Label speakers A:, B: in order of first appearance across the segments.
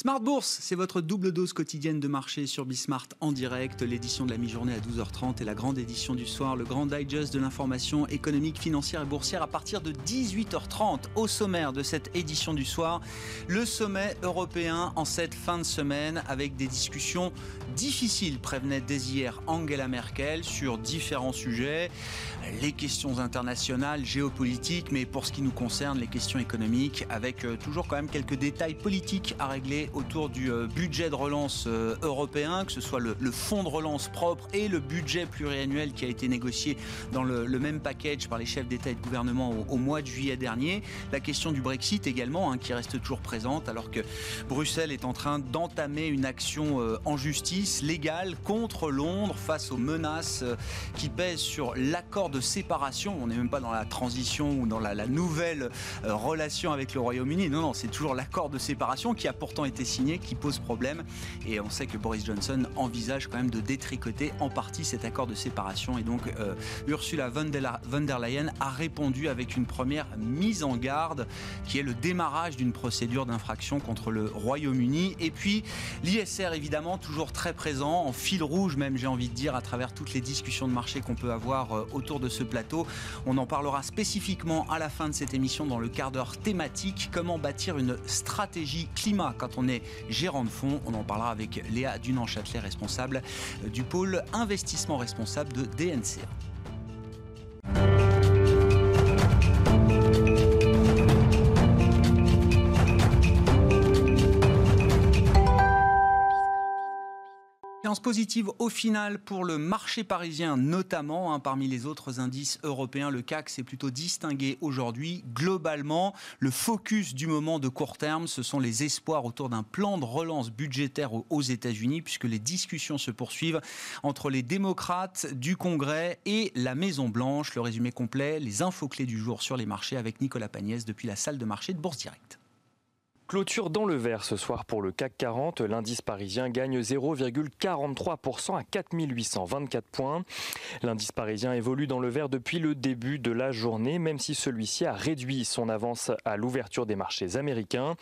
A: Smart Bourse, c'est votre double dose quotidienne de marché sur Bismart en direct, l'édition de la mi-journée à 12h30 et la grande édition du soir, le grand digest de l'information économique, financière et boursière à partir de 18h30. Au sommaire de cette édition du soir, le sommet européen en cette fin de semaine avec des discussions difficiles, prévenait dès hier Angela Merkel sur différents sujets, les questions internationales, géopolitiques, mais pour ce qui nous concerne, les questions économiques, avec euh, toujours quand même quelques détails politiques à régler autour du euh, budget de relance euh, européen, que ce soit le, fonds de relance propre et le budget pluriannuel qui a été négocié dans le, même package par les chefs d'État et de gouvernement au, mois de juillet dernier. La question du Brexit également, hein, qui reste toujours présente, alors que Bruxelles est en train d'entamer une action euh, en justice légale contre Londres face aux menaces qui pèsent sur l'accord de séparation. On n'est même pas dans la transition ou dans la, la nouvelle relation avec le Royaume-Uni. Non, non, c'est toujours l'accord de séparation qui a pourtant été signé qui pose problème. Et on sait que Boris Johnson envisage quand même de détricoter en partie cet accord de séparation. Et donc euh, Ursula von der, Leyen a répondu avec une première mise en garde qui est le démarrage d'une procédure d'infraction contre le Royaume-Uni. Et puis l'ISR évidemment toujours très présent, en fil rouge même j'ai envie de dire à travers toutes les discussions de marché qu'on peut avoir euh, autour de ce plateau. On en parlera spécifiquement à la fin de cette émission dans le quart d'heure thématique. Comment bâtir une stratégie climat quand on est gérant de fonds. On en parlera avec Léa Dunan-Châtelet, responsable du pôle investissement responsable de DNCA. Positive au final pour le marché parisien notamment. Hein, parmi les autres indices européens, le CAC s'est plutôt distingué aujourd'hui. Globalement, le focus du moment de court terme, ce sont les espoirs autour d'un plan de relance budgétaire aux États-Unis, puisque les discussions se poursuivent entre les démocrates du Congrès et la Maison-Blanche. Le résumé complet, les infos clés du jour sur les marchés avec Nicolas Pagnès depuis la salle de marché de Bourse Directe.
B: Clôture dans le vert ce soir pour le CAC 40. L'indice parisien gagne 0,43% à 4824 points. L'indice parisien évolue dans le vert depuis le début de la journée, même si celui-ci a réduit son avance à l'ouverture des marchés américains.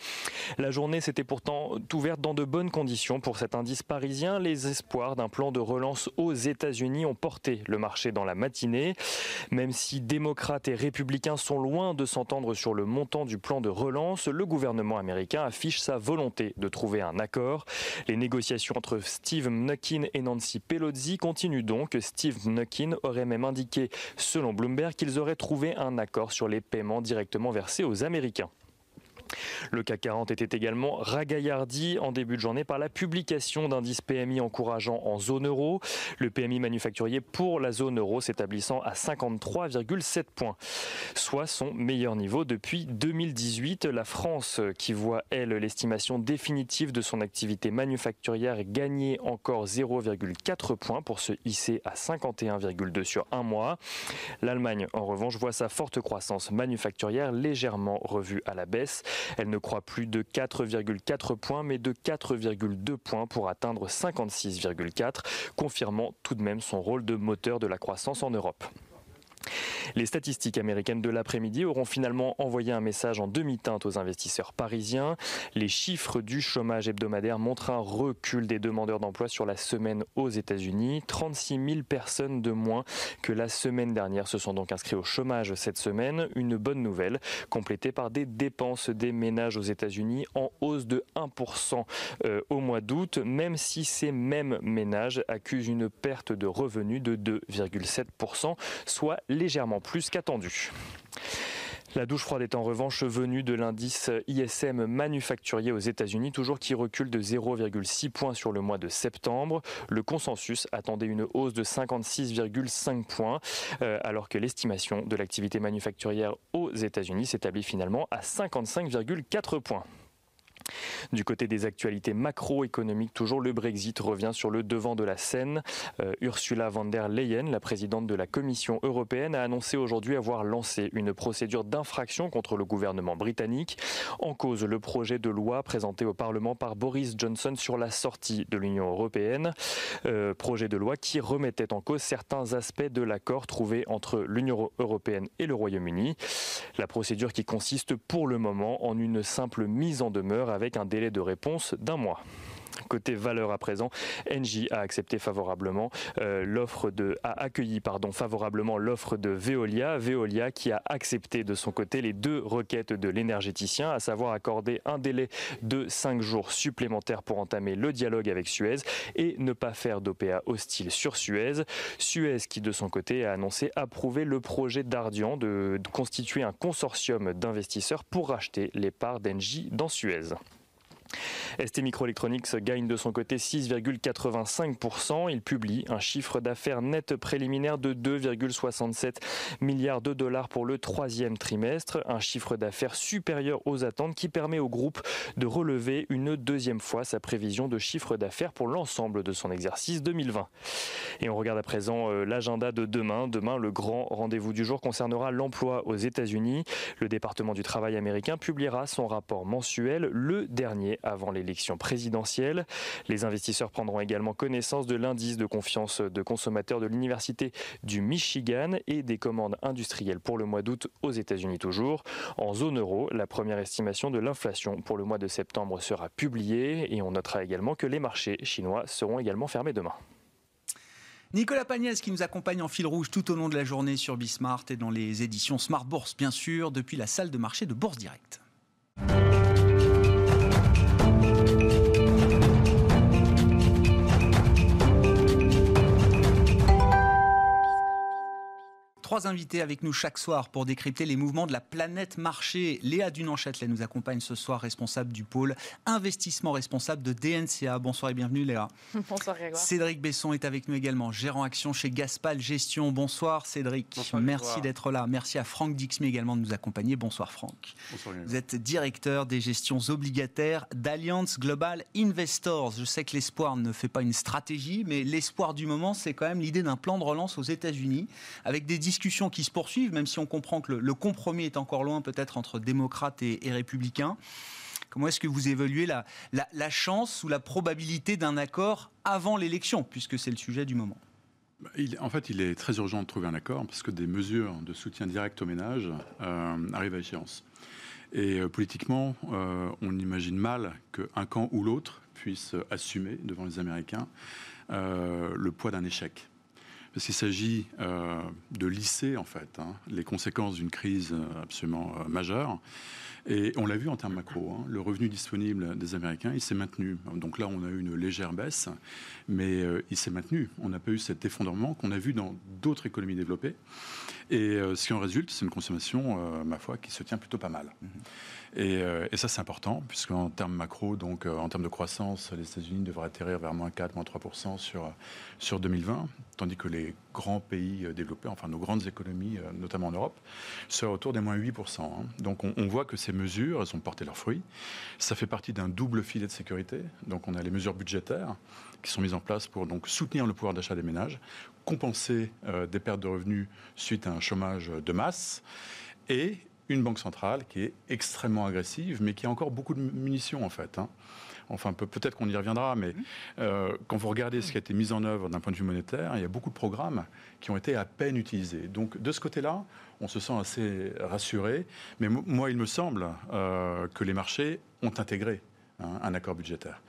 B: La journée s'était pourtant ouverte dans de bonnes conditions pour cet indice parisien. Les espoirs d'un plan de relance aux États-Unis ont porté le marché dans la matinée. Même si démocrates et républicains sont loin de s'entendre sur le montant du plan de relance, le gouvernement américain affiche sa volonté de trouver un accord. Les négociations entre Steve Mnuchin et Nancy Pelosi continuent donc. Steve Mnuchin aurait même indiqué, selon Bloomberg, qu'ils auraient trouvé un accord sur les paiements directement versés aux Américains. Le CAC 40 était également ragaillardi en début de journée par la publication d'indices PMI encourageant en zone euro. Le PMI manufacturier pour la zone euro s'établissant à 53,7 points, soit son meilleur niveau depuis 2018. La France, qui voit, elle, l'estimation définitive de son activité manufacturière gagner encore 0,4 points pour se hisser à 51,2 sur un mois. L'Allemagne, en revanche, voit sa forte croissance manufacturière légèrement revue à la baisse. Elle ne croît plus de 4,4 points, mais de 4,2 points pour atteindre 56,4, confirmant tout de même son rôle de moteur de la croissance en Europe. Les statistiques américaines de l'après-midi auront finalement envoyé un message en demi-teinte aux investisseurs parisiens. Les chiffres du chômage hebdomadaire montrent un recul des demandeurs d'emploi sur la semaine aux États-Unis. 36 000 personnes de moins que la semaine dernière se sont donc inscrits au chômage cette semaine. Une bonne nouvelle, complétée par des dépenses des ménages aux États-Unis en hausse de 1% euh, au mois d'août, même si ces mêmes ménages accusent une perte de revenus de 2,7%, soit légèrement plus qu'attendu. La douche froide est en revanche venue de l'indice ISM manufacturier aux États-Unis, toujours qui recule de 0,6 points sur le mois de septembre. Le consensus attendait une hausse de 56,5 points, euh, alors que l'estimation de l'activité manufacturière aux États-Unis s'établit finalement à 55,4 points. Du côté des actualités macroéconomiques, toujours le Brexit revient sur le devant de la scène. Euh, Ursula von der Leyen, la présidente de la Commission européenne, a annoncé aujourd'hui avoir lancé une procédure d'infraction contre le gouvernement britannique. En cause, le projet de loi présenté au Parlement par Boris Johnson sur la sortie de l'Union européenne. Euh, projet de loi qui remettait en cause certains aspects de l'accord trouvé entre l'Union européenne et le Royaume-Uni. La procédure qui consiste pour le moment en une simple mise en demeure un délai de réponse d'un mois. Côté valeur à présent, Engie a accepté favorablement euh, l'offre de accueilli pardon favorablement l'offre de Veolia, Veolia qui a accepté de son côté les deux requêtes de l'énergéticien, à savoir accorder un délai de 5 jours supplémentaires pour entamer le dialogue avec Suez et ne pas faire d'OPA hostile sur Suez. Suez qui de son côté a annoncé approuver le projet d'Ardian de, de constituer un consortium d'investisseurs pour racheter les parts d'Engie dans Suez. ST Microelectronics gagne de son côté 6,85%. Il publie un chiffre d'affaires net préliminaire de 2,67 milliards de dollars pour le troisième trimestre, un chiffre d'affaires supérieur aux attentes qui permet au groupe de relever une deuxième fois sa prévision de chiffre d'affaires pour l'ensemble de son exercice 2020. Et on regarde à présent euh, l'agenda de demain. Demain, le grand rendez-vous du jour concernera l'emploi aux États-Unis. Le département du travail américain publiera son rapport mensuel, le dernier avant l'élection présidentielle. Les investisseurs prendront également connaissance de l'indice de confiance de consommateurs de l'Université du Michigan et des commandes industrielles pour le mois d'août aux États-Unis toujours. En zone euro, la première estimation de l'inflation pour le mois de septembre sera publiée et on notera également que les marchés chinois seront également fermés demain.
A: Nicolas Pagnès qui nous accompagne en fil rouge tout au long de la journée sur Bismart et dans les éditions Smart Bourse, bien sûr, depuis la salle de marché de Bourse Direct. Thank you. Trois invités avec nous chaque soir pour décrypter les mouvements de la planète marché. Léa Dunan-Châtelet nous accompagne ce soir, responsable du pôle investissement responsable de DNCA. Bonsoir et bienvenue Léa.
C: Bonsoir Grégoire.
A: Cédric Besson est avec nous également, gérant action chez Gaspal Gestion. Bonsoir Cédric.
D: Bonsoir,
A: Merci d'être là. Merci à Franck Dixmy également de nous accompagner. Bonsoir Franck.
D: Bonsoir,
A: Vous êtes directeur des gestions obligataires d'Alliance Global Investors. Je sais que l'espoir ne fait pas une stratégie, mais l'espoir du moment, c'est quand même l'idée d'un plan de relance aux États-Unis avec des discussions qui se poursuivent, même si on comprend que le, compromis est encore loin peut-être entre démocrates et, et républicains. Comment est-ce que vous évaluez la, chance ou la probabilité d'un accord avant l'élection, puisque c'est le sujet du moment?
D: Il, en fait, il est très urgent de trouver un accord parce que des mesures de soutien direct aux ménages euh, arrivent à échéance. Et euh, politiquement, euh, on imagine mal qu'un camp ou l'autre puisse assumer devant les Américains le poids d'un échec parce qu'il s'agit euh, de lisser en fait hein, les conséquences d'une crise absolument euh, majeure. Et on l'a vu en termes macro, hein, le revenu disponible des Américains, il s'est maintenu. Donc là, on a eu une légère baisse, mais euh, il s'est maintenu. On n'a pas eu cet effondrement qu'on a vu dans d'autres économies développées. Et euh, ce qui en résulte, c'est une consommation, euh, ma foi, qui se tient plutôt pas mal.
A: Mhm.
D: Et, euh, et, ça, c'est important, puisqu'en termes macro, donc en termes de croissance, les États-Unis devraient atterrir vers moins 4, moins 3 sur, sur 2020, tandis que les grands pays développés, enfin nos grandes économies, notamment en Europe, seraient autour des moins 8 hein. Donc on, voit que ces mesures, elles ont porté leurs fruits. Ça fait partie d'un double filet de sécurité. Donc on a les mesures budgétaires qui sont mises en place pour donc soutenir le pouvoir d'achat des ménages, compenser euh, des pertes de revenus suite à un chômage de masse, et une banque centrale qui est extrêmement agressive, mais qui a encore beaucoup de munitions en fait. Hein. Enfin, peut-être qu'on y reviendra, mais euh, quand vous regardez ce qui a été mis en œuvre d'un point de vue monétaire, il y a beaucoup de programmes qui ont été à peine utilisés. Donc, de ce côté-là, on se sent assez rassuré. Mais moi, il me semble euh, que les marchés ont intégré hein, un accord budgétaire.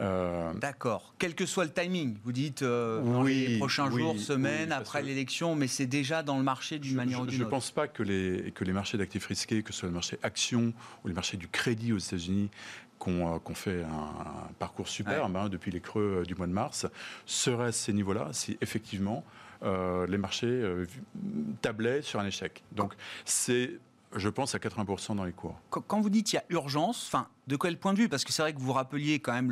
A: Euh... D'accord. Quel que soit le timing, vous dites euh, dans
D: oui,
A: les prochains
D: oui,
A: jours, semaines,
D: oui,
A: après
D: que...
A: l'élection, mais c'est déjà dans le marché d'une manière ou d'une autre.
D: Je ne pense pas que les, que les marchés d'actifs risqués, que ce soit le marché action ou les marchés du crédit aux États-Unis, qu'on qu fait un, un, parcours superbe ouais. hein, depuis les creux du mois de mars, seraient à ces niveaux-là si effectivement euh, les marchés euh, tablaient sur un échec. Donc c'est je pense à 80% dans les cours.
A: Quand vous dites qu'il y a urgence, enfin, de quel point de vue? Parce que c'est vrai que vous rappeliez quand même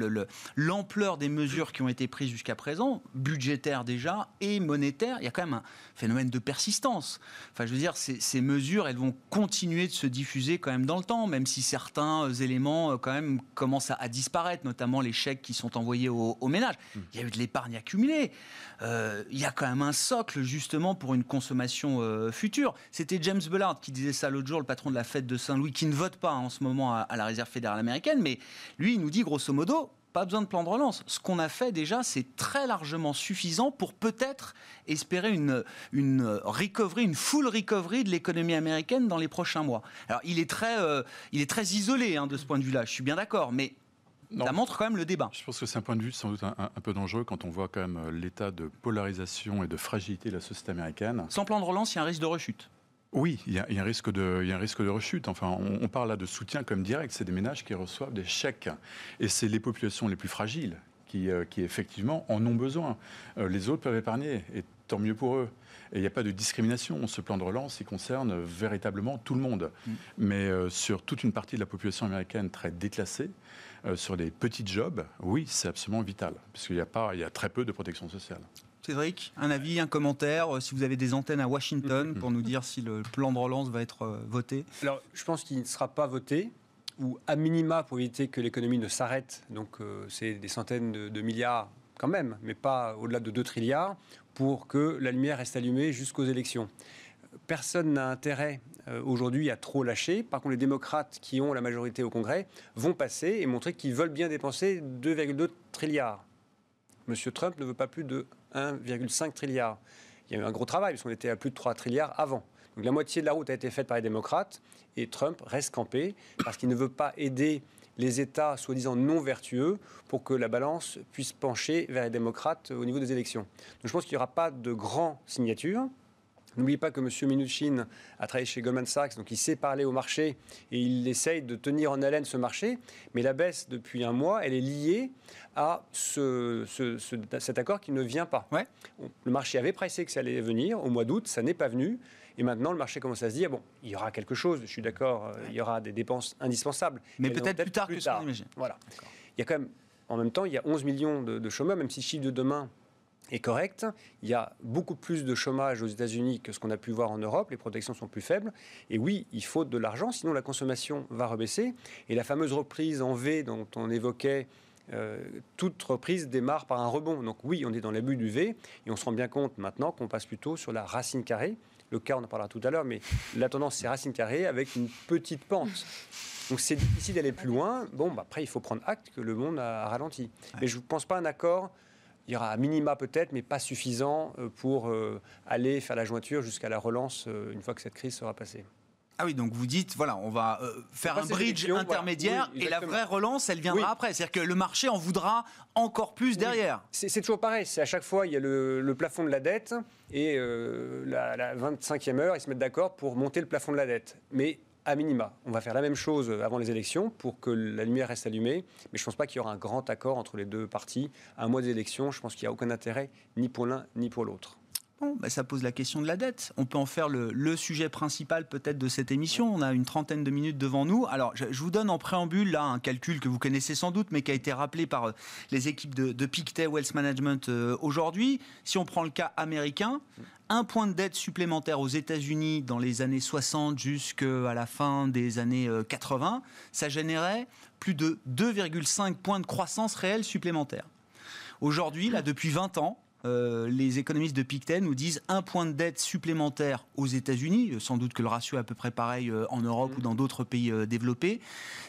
A: l'ampleur le, le, des mesures qui ont été prises jusqu'à présent, budgétaires déjà et monétaires. Il y a quand même un phénomène de persistance. Enfin, je veux dire, ces, ces, mesures, elles vont continuer de se diffuser quand même dans le temps, même si certains éléments quand même commencent à, à disparaître, notamment les chèques qui sont envoyés aux, aux ménages. Mmh. Il y a eu de l'épargne accumulée. Euh, il y a quand même un socle justement pour une consommation euh, future. C'était James Bullard qui disait ça l'autre jour, le patron de la fête de Saint-Louis, qui ne vote pas en ce moment à, à la Réserve fédérale américaine, mais lui, il nous dit grosso modo, pas besoin de plan de relance. Ce qu'on a fait déjà, c'est très largement suffisant pour peut-être espérer une, une recovery, une full recovery de l'économie américaine dans les prochains mois. Alors, il est très, euh, il est très isolé hein, de ce point de vue-là, je suis bien d'accord, mais ça montre quand même le débat.
D: Je pense que c'est un point de vue sans doute un, peu dangereux quand on voit quand même euh, l'état de polarisation et de fragilité de la société américaine.
A: Sans plan de relance, il y a un risque de rechute.
D: Oui, il y, a, un risque de, il y a un risque de rechute. Enfin, on, parle là de soutien comme direct. C'est des ménages qui reçoivent des chèques. Et c'est les populations les plus fragiles qui, euh, qui effectivement, en ont besoin. Euh, les autres peuvent épargner. Et tant mieux pour eux. Et il n'y a pas de discrimination. Ce plan de relance, il concerne véritablement tout le monde. Mm. Mais sur toute une partie de la population américaine très déclassée, euh, sur des petits jobs, oui, c'est absolument vital, puisqu'il y a, pas, il y a très peu de protection sociale.
A: Cédric, un avis, un commentaire, euh, si vous avez des antennes à Washington pour nous dire si le plan de relance va être euh, voté
C: Alors, je pense qu'il ne sera pas voté, ou à minima pour éviter que l'économie ne s'arrête. Donc, c'est des centaines de, milliards quand même, mais pas au-delà de 2 trilliards, pour que la lumière reste allumée jusqu'aux élections. Personne n'a intérêt euh, aujourd'hui à trop lâcher. Par contre, les démocrates qui ont la majorité au Congrès vont passer et montrer qu'ils veulent bien dépenser 2,2 trilliards. Monsieur Trump ne veut pas plus de 1,5 trilliard. Il y a eu un gros travail, parce qu'on était à plus de 3 trilliards avant. Donc la moitié de la route a été faite par les démocrates, et Trump reste campé, parce qu'il ne veut pas aider les États soi-disant non vertueux pour que la balance puisse pencher vers les démocrates au niveau des élections. Donc je pense qu'il n'y aura pas de grandes signatures. N'oubliez pas que M. Minuchin a travaillé chez Goldman Sachs, donc il sait parler au marché et il essaye de tenir en haleine ce marché. Mais la baisse depuis un mois, elle est liée à ce, cet accord qui ne vient pas.
A: Ouais.
C: Le marché avait pressé que ça allait venir au mois d'août, ça n'est pas venu. Et maintenant, le marché commence à se dire bon, il y aura quelque chose, je suis d'accord, euh, il y aura des dépenses indispensables.
A: Mais peut-être plus tard que ce qu'on imagine.
C: Voilà. Il y a quand même, en même temps, il y a 11 millions de, de chômeurs, même si le chiffre de demain est correct. Il y a beaucoup plus de chômage aux États-Unis que ce qu'on a pu voir en Europe. Les protections sont plus faibles. Et oui, il faut de l'argent, sinon la consommation va rebaisser. Et la fameuse reprise en V dont on évoquait euh, toute reprise démarre par un rebond. Donc oui, on est dans l'abus du V et on se rend bien compte maintenant qu'on passe plutôt sur la racine carrée. Le cas, on en parlera tout à l'heure, mais la tendance, c'est racine carrée avec une petite pente. Donc c'est difficile d'aller plus loin. Bon, bah, après, il faut prendre acte que le monde a ralenti. Mais je ne pense pas un accord il y aura un minima peut-être, mais pas suffisant euh, pour euh, aller faire la jointure jusqu'à la relance euh, une fois que cette crise sera passée.
A: Ah oui, donc vous dites, voilà, on va faire un bridge intermédiaire et la vraie relance, elle viendra après. C'est-à-dire que le marché en voudra encore plus derrière.
C: C'est toujours pareil. C'est à chaque fois, il y a le, plafond de la dette et la, la 25e heure, ils se mettent d'accord pour monter le plafond de la dette. Mais à minima. On va faire la même chose avant les élections pour que la lumière reste allumée, mais je ne pense pas qu'il y aura un grand accord entre les deux parties. Un mois des élections, je pense qu'il n'y a aucun intérêt ni pour l'un ni pour l'autre.
A: Bon, bah, ça pose la question de la dette. On peut en faire le, sujet principal peut-être de cette émission. On a une trentaine de minutes devant nous. Alors, je, vous donne en préambule là un calcul que vous connaissez sans doute, mais qui a été rappelé par euh, les équipes de, Pictet Wealth Management euh, aujourd'hui. Si on prend le cas américain, un point de dette supplémentaire aux États-Unis dans les années 60 jusqu'à la fin des années 80, euh, ça générait plus de 2,5 points de croissance réelle supplémentaire. Aujourd'hui, là, depuis 20 ans, euh, les économistes de Pictet nous disent un point de dette supplémentaire aux États-Unis, euh, sans doute que le ratio est à peu près pareil en Europe ou dans d'autres pays développés,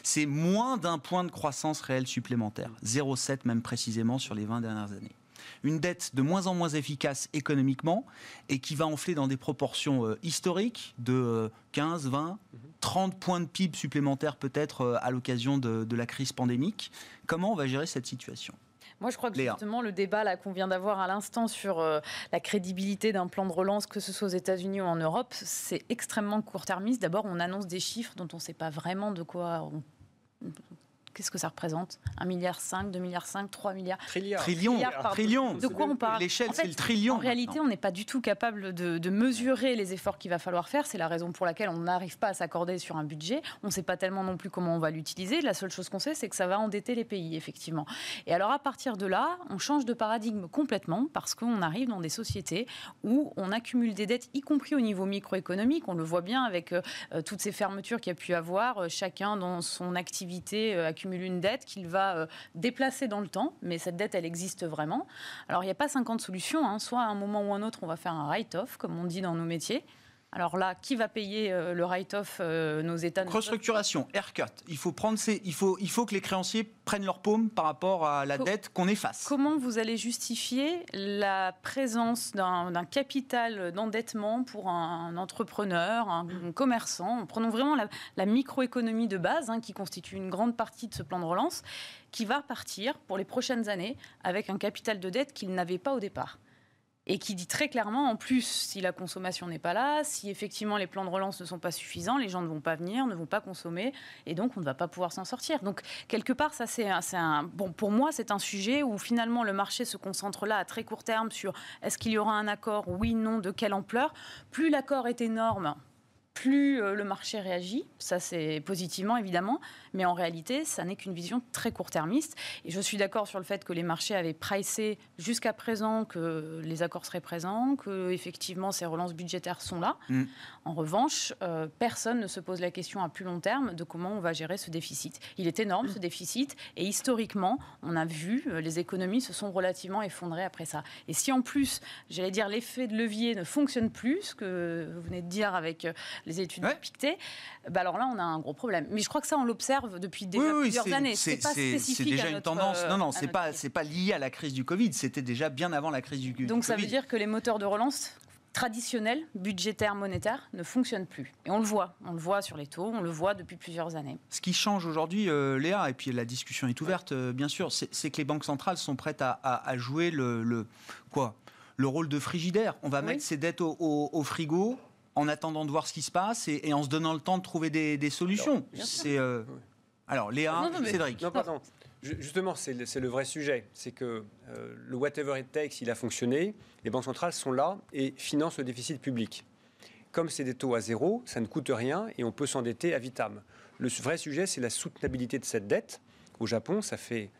A: c'est moins d'un point de croissance réelle supplémentaire, 0,7 même précisément sur les 20 dernières années. Une dette de moins en moins efficace économiquement et qui va enfler dans des proportions euh, historiques de 15, 20, 30 points de PIB supplémentaires peut-être euh, à l'occasion de, la crise pandémique. Comment on va gérer cette situation?
E: Moi, je crois que justement, le débat qu'on vient d'avoir à l'instant sur euh, la crédibilité d'un plan de relance, que ce soit aux États-Unis ou en Europe, c'est extrêmement court-termiste. D'abord, on annonce des chiffres dont on ne sait pas vraiment de quoi on Qu'est-ce que ça représente? 1,5 milliard, 2 milliards, 3 milliards
A: Trillions. Trillions. Trillions.
E: De quoi on parle?
A: L'échelle, c'est le trillion.
E: En réalité, on n'est pas du tout capable de, mesurer les efforts qu'il va falloir faire. C'est la raison pour laquelle on n'arrive pas à s'accorder sur un budget. On ne sait pas tellement non plus comment on va l'utiliser. La seule chose qu'on sait, c'est que ça va endetter les pays, effectivement. Et alors, à partir de là, on change de paradigme complètement parce qu'on arrive dans des sociétés où on accumule des dettes, y compris au niveau microéconomique. On le voit bien avec euh, toutes ces fermetures qu'il y a pu avoir. Euh, chacun dans son activité euh, accumule une dette qu'il va euh, déplacer dans le temps, mais cette dette, elle existe vraiment. Alors, il n'y a pas 50 solutions. Hein. Soit à un moment ou un autre, on va faire un write-off, comme on dit dans nos métiers, Alors là, qui va payer euh, le write-off euh, Nos États
A: Restructuration, haircut. Il faut, prendre il, faut, il faut que les créanciers prennent leur paume par rapport à la dette qu'on efface.
E: Comment vous allez justifier la présence d'un capital d'endettement pour un, entrepreneur, un, commerçant? Prenons vraiment la, microéconomie de base, hein, qui constitue une grande partie de ce plan de relance, qui va partir pour les prochaines années avec un capital de dette qu'il n'avait pas au départ et qui dit très clairement, en plus, si la consommation n'est pas là, si effectivement les plans de relance ne sont pas suffisants, les gens ne vont pas venir, ne vont pas consommer, et donc on ne va pas pouvoir s'en sortir. Donc quelque part, ça c'est un, bon pour moi c'est un sujet où finalement le marché se concentre là à très court terme sur est-ce qu'il y aura un accord, oui, non, de quelle ampleur. Plus l'accord est énorme, plus euh, le marché réagit. Ça, c'est positivement, évidemment. Mais en réalité, ça n'est qu'une vision très court-termiste. Et je suis d'accord sur le fait que les marchés avaient pricé jusqu'à présent que les accords seraient présents, que effectivement ces relances budgétaires sont là. Mm. En revanche, euh, personne ne se pose la question à plus long terme de comment on va gérer ce déficit. Il est énorme, ce déficit. Et historiquement, on a vu, euh, les économies se sont relativement effondrées après ça. Et si en plus, j'allais dire, l'effet de levier ne fonctionne plus, ce que vous venez de dire avec les études de Pictet, bah alors là, on a un gros problème. Mais je crois que ça, on l'observe depuis déjà plusieurs années.
A: C'est déjà une tendance. Non, non, c'est pas, c'est pas lié à la crise du Covid. C'était déjà bien avant la crise du, Covid.
E: Donc ça veut dire que les moteurs de relance traditionnels, budgétaires, monétaires, ne fonctionnent plus. Et on le voit. On le voit sur les taux, on le voit depuis plusieurs années.
A: Ce qui change aujourd'hui, euh, Léa, et puis la discussion est ouverte, euh, bien sûr, c'est que les banques centrales sont prêtes à, jouer le, quoi le rôle de frigidaire. On va mettre ces dettes au frigo, en attendant de voir ce qui se passe et, en se donnant le temps de trouver des, solutions. C'est euh, alors Léa, Cédric.
C: Non, pardon. Justement, c'est le, vrai sujet. C'est que euh, le whatever it takes, il a fonctionné. Les banques centrales sont là et financent le déficit public. Comme c'est des taux à zéro, ça ne coûte rien et on peut s'endetter à vitam. Le vrai sujet, c'est la soutenabilité de cette dette. Au Japon, ça fait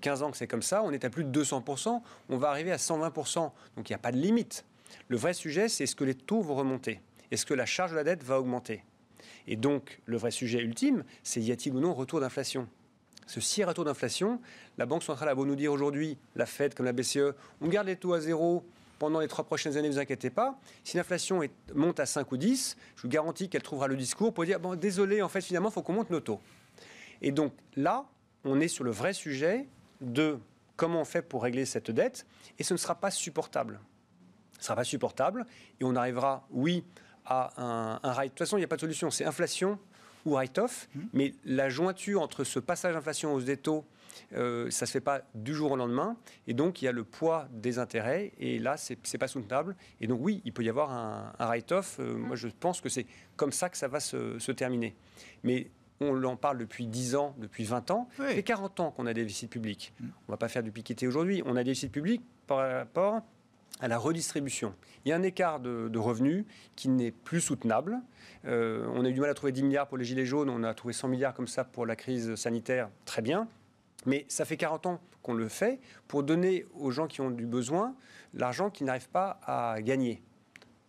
C: 15 euh, ans que c'est comme ça. On est à plus de 200%. On va arriver à 120%. Donc il n'y a pas de limite. Le vrai sujet, c'est est-ce que les taux vont remonter? Est-ce que la charge de la dette va augmenter? Et donc, le vrai sujet ultime, c'est y a-t-il ou non retour d'inflation? Ce si retour d'inflation, la Banque centrale a beau nous dire aujourd'hui, la Fed comme la BCE, on garde les taux à zéro pendant les trois prochaines années, ne vous inquiétez pas. Si l'inflation monte à 5 ou 10, je vous garantis qu'elle trouvera le discours pour dire bon, désolé, en fait, finalement, il faut qu'on monte nos taux. Et donc là, on est sur le vrai sujet de comment on fait pour régler cette dette, et ce ne sera pas supportable ne sera pas supportable et on arrivera, oui, à un, un De toute façon, il n'y a pas de solution. C'est inflation ou write-off. Mmh. Mais la jointure entre ce passage d'inflation hausse des taux, euh, ça ne se fait pas du jour au lendemain. Et donc, il y a le poids des intérêts. Et là, ce n'est pas soutenable. Et donc, oui, il peut y avoir un, write-off. Euh, moi, je pense que c'est comme ça que ça va se, terminer. Mais on en parle depuis 10 ans, depuis 20 ans. Ça fait 40 ans qu'on a des déficits publics. Mmh. On ne va pas faire du piqueté aujourd'hui. On a des déficits publics par rapport à la redistribution. Il y a un écart de, revenus qui n'est plus soutenable. Euh, on a eu du mal à trouver 10 milliards pour les Gilets jaunes, on a trouvé 100 milliards comme ça pour la crise sanitaire, très bien. Mais ça fait 40 ans qu'on le fait pour donner aux gens qui ont du besoin l'argent qu'ils n'arrivent pas à gagner.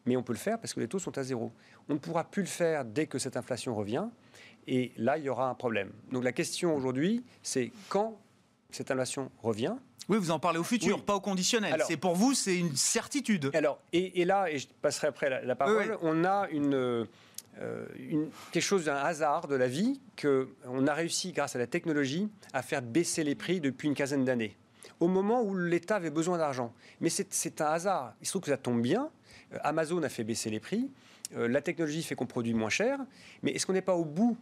C: Mais on peut le faire parce que les taux sont à zéro. On ne pourra plus le faire dès que cette inflation revient. Et là, il y aura un problème. Donc la question aujourd'hui, c'est quand cette inflation revient,
A: oui, vous en parlez au futur, pas au conditionnel. C'est pour vous, c'est une certitude.
C: Alors, et, là, et je passerai après la, parole, on a une, euh, une, quelque chose d'un hasard de la vie que on a réussi, grâce à la technologie, à faire baisser les prix depuis une quinzaine d'années. Au moment où l'État avait besoin d'argent. Mais c'est un hasard. Il se trouve que ça tombe bien. Euh, Amazon a fait baisser les prix. Euh, la technologie fait qu'on produit moins cher. Mais est-ce qu'on n'est pas au bout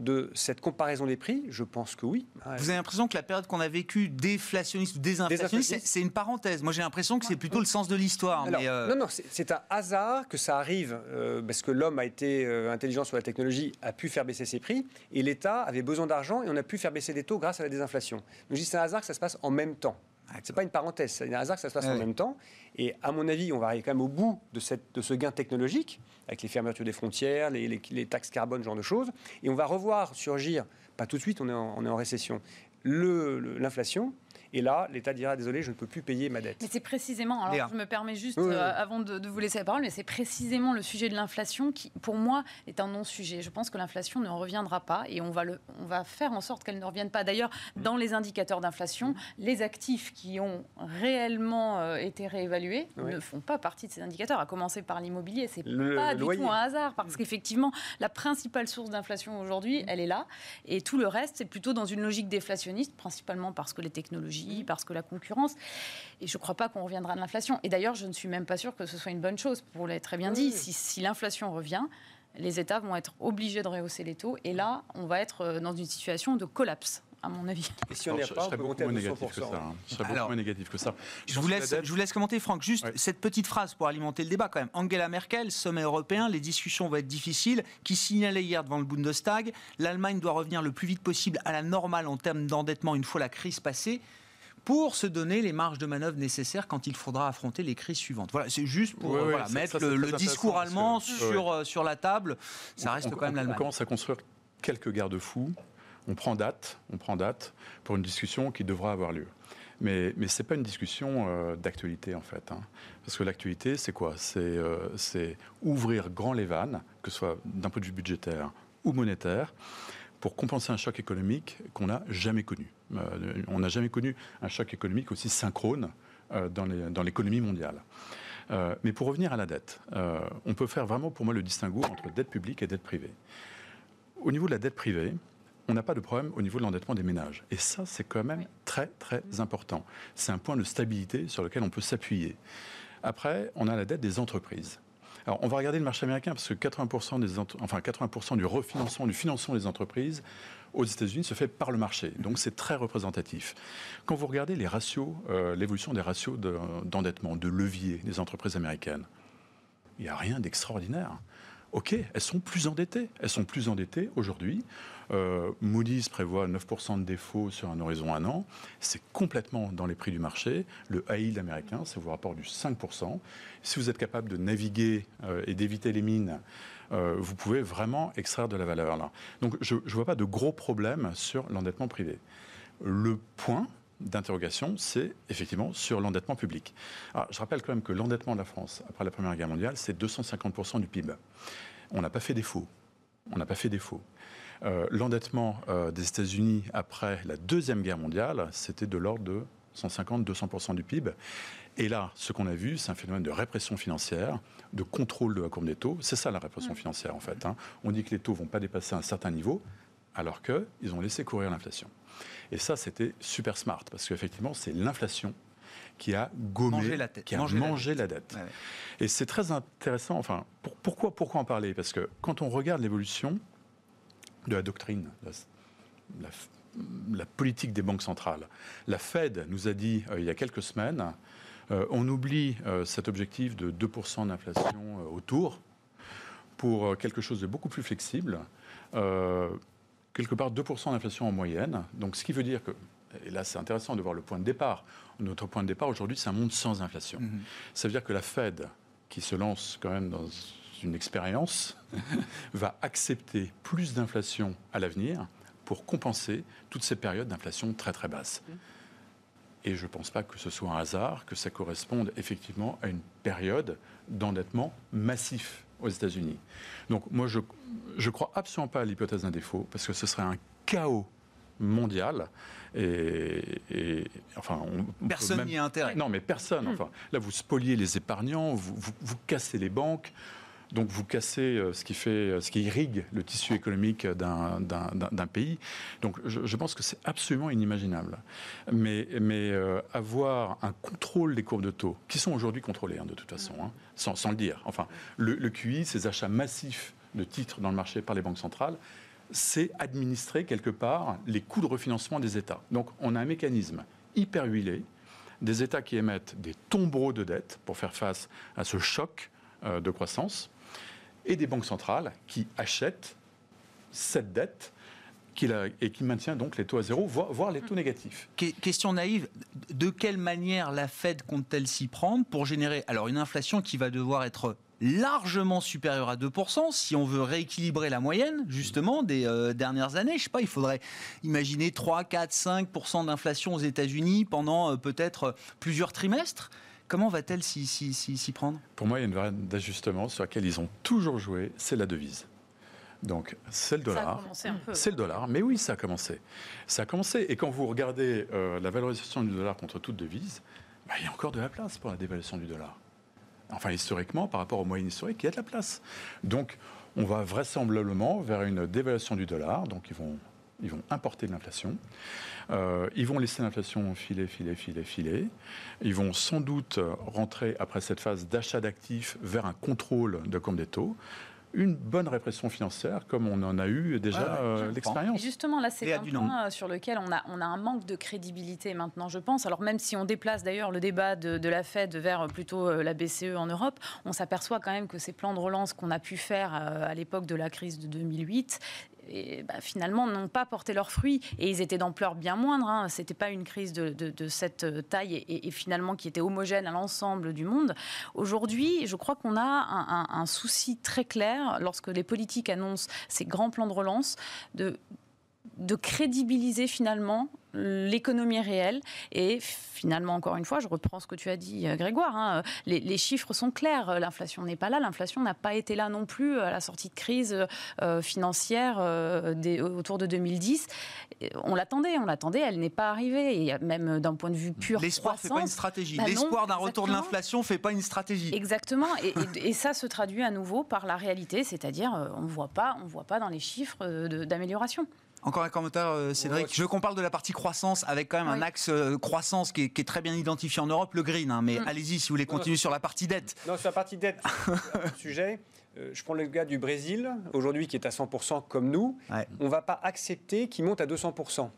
C: de cette comparaison des prix Je pense que oui.
A: Vous avez l'impression que la période qu'on a vécue déflationniste ou désinflationniste, c'est une parenthèse. Moi, j'ai l'impression que c'est plutôt le sens de l'histoire.
C: Euh, non, non, c'est un hasard que ça arrive euh, parce que l'homme a été euh, intelligent sur la technologie, a pu faire baisser ses prix, et l'État avait besoin d'argent et on a pu faire baisser des taux grâce à la désinflation. Donc, c'est un hasard que ça se passe en même temps. C'est pas une parenthèse, c'est un hasard que ça se passe en même temps. Et à mon avis, on va arriver quand même au bout de, cette, de ce gain technologique, avec les fermetures des frontières, les, les, taxes carbone, ce genre de choses. Et on va revoir surgir, pas tout de suite, on est en, on est en récession, l'inflation. Et là, l'État dira désolé, je ne peux plus payer ma dette.
E: Mais c'est précisément, alors je me permets juste, euh, avant de, vous laisser la parole, mais c'est précisément le sujet de l'inflation qui, pour moi, est un non-sujet. Je pense que l'inflation ne reviendra pas et on va, le, on va faire en sorte qu'elle ne revienne pas. D'ailleurs, dans les indicateurs d'inflation, les actifs qui ont réellement euh, été réévalués ne font pas partie de ces indicateurs, à commencer par l'immobilier. C'est pas du tout un hasard, parce qu'effectivement, la principale source d'inflation aujourd'hui, elle est là. Et tout le reste, c'est plutôt dans une logique déflationniste, principalement parce que les technologies, parce que la concurrence. Et je ne crois pas qu'on reviendra de l'inflation. Et d'ailleurs, je ne suis même pas sûre que ce soit une bonne chose. Pour l'être très bien dit, si, l'inflation revient, les États vont être obligés de rehausser les taux. Et là, on va être euh, dans une situation de collapse à mon avis.
D: Et si on n'est pas, on peut monter à 200%. Négatif que ça, hein. Je serais beaucoup moins négatif que ça.
A: Je, vous laisse, je vous laisse commenter, Franck. Juste cette petite phrase pour alimenter le débat quand même. Angela Merkel, sommet européen, les discussions vont être difficiles, qui signalait hier devant le Bundestag, l'Allemagne doit revenir le plus vite possible à la normale en termes d'endettement une fois la crise passée pour se donner les marges de manœuvre nécessaires quand il faudra affronter les crises suivantes. Voilà, c'est juste pour mettre le, discours allemand sur, euh, sur la table. Ça reste quand même l'Allemagne.
D: On commence à construire quelques garde-fous. On prend date, on prend date pour une discussion qui devra avoir lieu. Mais, mais ce n'est pas une discussion euh, d'actualité, en fait. Hein. Parce que l'actualité, c'est quoi? Euh, C'est ouvrir grand les vannes, que ce soit d'un point de vue budgétaire ou monétaire, pour compenser un choc économique qu'on n'a jamais connu. Euh, on n'a jamais connu un choc économique aussi synchrone euh, dans l'économie mondiale. Euh, mais pour revenir à la dette, on peut faire vraiment pour moi le distinguo entre dette publique et dette privée. Au niveau de la dette privée, on n'a pas de problème au niveau de l'endettement des ménages. Et ça, c'est quand même très, très important. C'est un point de stabilité sur lequel on peut s'appuyer. Après, on a la dette des entreprises. On va regarder le marché américain parce que 80%, des enfin, 80 du refinancement, du financement des entreprises aux États-Unis se fait par le marché. Donc, c'est très représentatif. Quand vous regardez les ratios, euh, l'évolution des ratios d'endettement, de, levier des entreprises américaines, il n'y a rien d'extraordinaire. OK, elles sont plus endettées. Elles sont plus endettées aujourd'hui. Euh, Moody's prévoit 9% de défaut sur un horizon un an. C'est complètement dans les prix du marché. Le high yield américain, c'est vous rapporte du 5%. Si vous êtes capable de naviguer euh, et d'éviter les mines, euh, vous pouvez vraiment extraire de la valeur là. Donc je ne vois pas de gros problèmes sur l'endettement privé. Le point d'interrogation, c'est effectivement sur l'endettement public. je rappelle quand même que l'endettement de la France après la Première Guerre mondiale, c'est 250% du PIB. On n'a pas fait défaut. On n'a pas fait défaut. Euh, l'endettement euh, des États-Unis après la Deuxième Guerre mondiale, c'était de l'ordre de 150-200% du PIB. Et là, ce qu'on a vu, c'est un phénomène de répression financière, de contrôle de la courbe des taux. C'est ça la répression financière, en fait. Hein. On dit que les taux ne vont pas dépasser un certain niveau, alors qu'ils ont laissé courir l'inflation. Et ça, c'était super smart, parce qu'effectivement, c'est l'inflation qui a gommé,
A: la tête.
D: qui a mangé, la dette. Et c'est très intéressant. Enfin, pourquoi, pourquoi en parler? Parce que quand on regarde l'évolution de la doctrine, la, politique des banques centrales. La Fed nous a dit euh, il y a quelques semaines, euh, on oublie euh, cet objectif de 2% d'inflation autour pour quelque chose de beaucoup plus flexible. quelque part 2% d'inflation en moyenne. Donc ce qui veut dire que, et là c'est intéressant de voir le point de départ, notre point de départ aujourd'hui c'est un monde sans inflation. Mm-hmm. Ça veut dire que la Fed, qui se lance quand même dans une expérience, va accepter plus d'inflation à l'avenir pour compenser toutes ces périodes d'inflation très très basses. Et je ne pense pas que ce soit un hasard, que ça corresponde effectivement à une période d'endettement massif aux États-Unis. Donc moi, je ne crois absolument pas à l'hypothèse d'un défaut, parce que ce serait un chaos mondial. Et, enfin,
A: personne n'y a intérêt.
D: Non, mais personne. Enfin, là, vous spoliez les épargnants, vous, vous cassez les banques, donc vous cassez euh, ce qui, fait, euh, irrigue le tissu économique d'un pays. Donc je, pense que c'est absolument inimaginable. Mais, euh, avoir un contrôle des courbes de taux, qui sont aujourd'hui contrôlées hein, de toute façon, hein, sans, sans, le dire. Enfin, le, le QI, ces achats massifs de titres dans le marché par les banques centrales, c'est administrer quelque part les coûts de refinancement des États. Donc on a un mécanisme hyper huilé, des États qui émettent des tombereaux de dettes pour faire face à ce choc de croissance et des banques centrales qui achètent cette dette et qui maintient donc les taux à zéro, voire, les taux négatifs.
A: Question naïve, de quelle manière la Fed compte-t-elle s'y prendre pour générer alors une inflation qui va devoir être largement supérieur à 2%. Si on veut rééquilibrer la moyenne, justement, des euh, dernières années, je sais pas, il faudrait imaginer 3, 4, 5% d'inflation aux États-Unis pendant euh, peut-être plusieurs trimestres? Comment va-t-elle s'y prendre?
D: Pour moi, il y a une variable d'ajustement sur laquelle ils ont toujours joué, c'est la devise. Donc, c'est le dollar. C'est le dollar. Mais oui, ça a commencé. Ça a commencé. Et quand vous regardez euh, la valorisation du dollar contre toute devise, bah, il y a encore de la place pour la dévaluation du dollar. Enfin, historiquement, par rapport aux moyennes historiques, il y a de la place. Donc, on va vraisemblablement vers une dévaluation du dollar. Donc, ils vont, ils vont importer de l'inflation. Euh, ils vont laisser l'inflation filer, filer, filer, filer. Ils vont sans doute rentrer, après cette phase d'achat d'actifs, vers un contrôle de comme des taux une bonne répression financière comme on en a eu déjà euh, l'expérience.
E: Justement, là, c'est un point euh, sur lequel on a, on a un manque de crédibilité maintenant, je pense. Alors même si on déplace d'ailleurs le débat de, la Fed vers plutôt la BCE en Europe, on s'aperçoit quand même que ces plans de relance qu'on a pu faire à l'époque de la crise de 2008 et bah, finalement n'ont pas porté leurs fruits et ils étaient d'ampleur bien moindre. Hein. Ce pas une crise de, cette taille et, finalement qui était homogène à l'ensemble du monde. Aujourd'hui, je crois qu'on a un, un souci très clair lorsque les politiques annoncent ces grands plans de relance de de crédibiliser finalement l'économie réelle. Et finalement, encore une fois, je reprends ce que tu as dit, euh, Grégoire, hein, les, chiffres sont clairs. L'inflation n'est pas là. L'inflation n'a pas été là non plus à la sortie de crise euh, financière euh, autour de 2010. On l'attendait, on l'attendait, elle n'est pas arrivée. Et même d'un point de vue pur
A: L'espoir ne fait pas une stratégie. Bah L'espoir d'un retour de l'inflation ne fait pas une stratégie.
E: Exactement. Et, ça se traduit à nouveau par la réalité, c'est-à-dire on ne voit pas dans les chiffres d'amélioration.
A: Encore un commentaire, euh, Cédric. Je veux qu'on parle de la partie croissance avec quand même un axe euh, croissance qui est, très bien identifié en Europe, le green. Hein. mais mm. allez-y si vous voulez continuer sur la partie dette.
C: Non, sur la partie dette, sujet. Euh, je prends le gars du Brésil, aujourd'hui qui est à 100% comme nous. On ne va pas accepter qu'il monte à 200%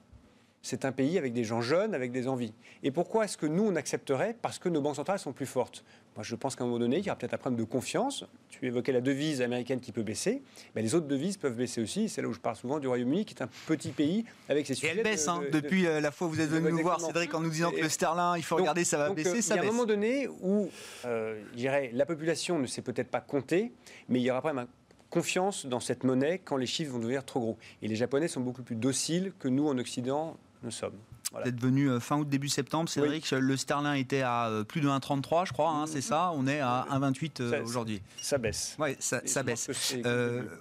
C: c'est un pays avec des gens jeunes, avec des envies. Et pourquoi est-ce que nous, on accepterait? Parce que nos banques centrales sont plus fortes. Moi, je pense qu'à un moment donné, il y aura peut-être un problème de confiance. Tu évoquais la devise américaine qui peut baisser. Mais les autres devises peuvent baisser aussi. C'est là où je parle souvent du Royaume-Uni, qui est un petit pays avec ses sujets.
A: Et elle baisse, hein, depuis euh, la fois où vous êtes venu nous voir, Cédric, en nous disant que le sterling, il faut regarder, ça va baisser, euh,
C: ça
A: Il y
C: a un moment donné où, euh, je dirais, la population ne sait peut-être pas compter, mais il y aura quand même confiance dans cette monnaie quand les chiffres vont devenir trop gros. Et les Japonais sont beaucoup plus dociles que nous en Occident nous sommes.
A: Voilà. Vous êtes venu euh, fin août, début septembre, Cédric. Le sterling était à euh, plus de 1,33, je crois, hein, c'est ça. On est à 1,28 euh, aujourd'hui.
C: Ça baisse.
A: Oui, ça, baisse.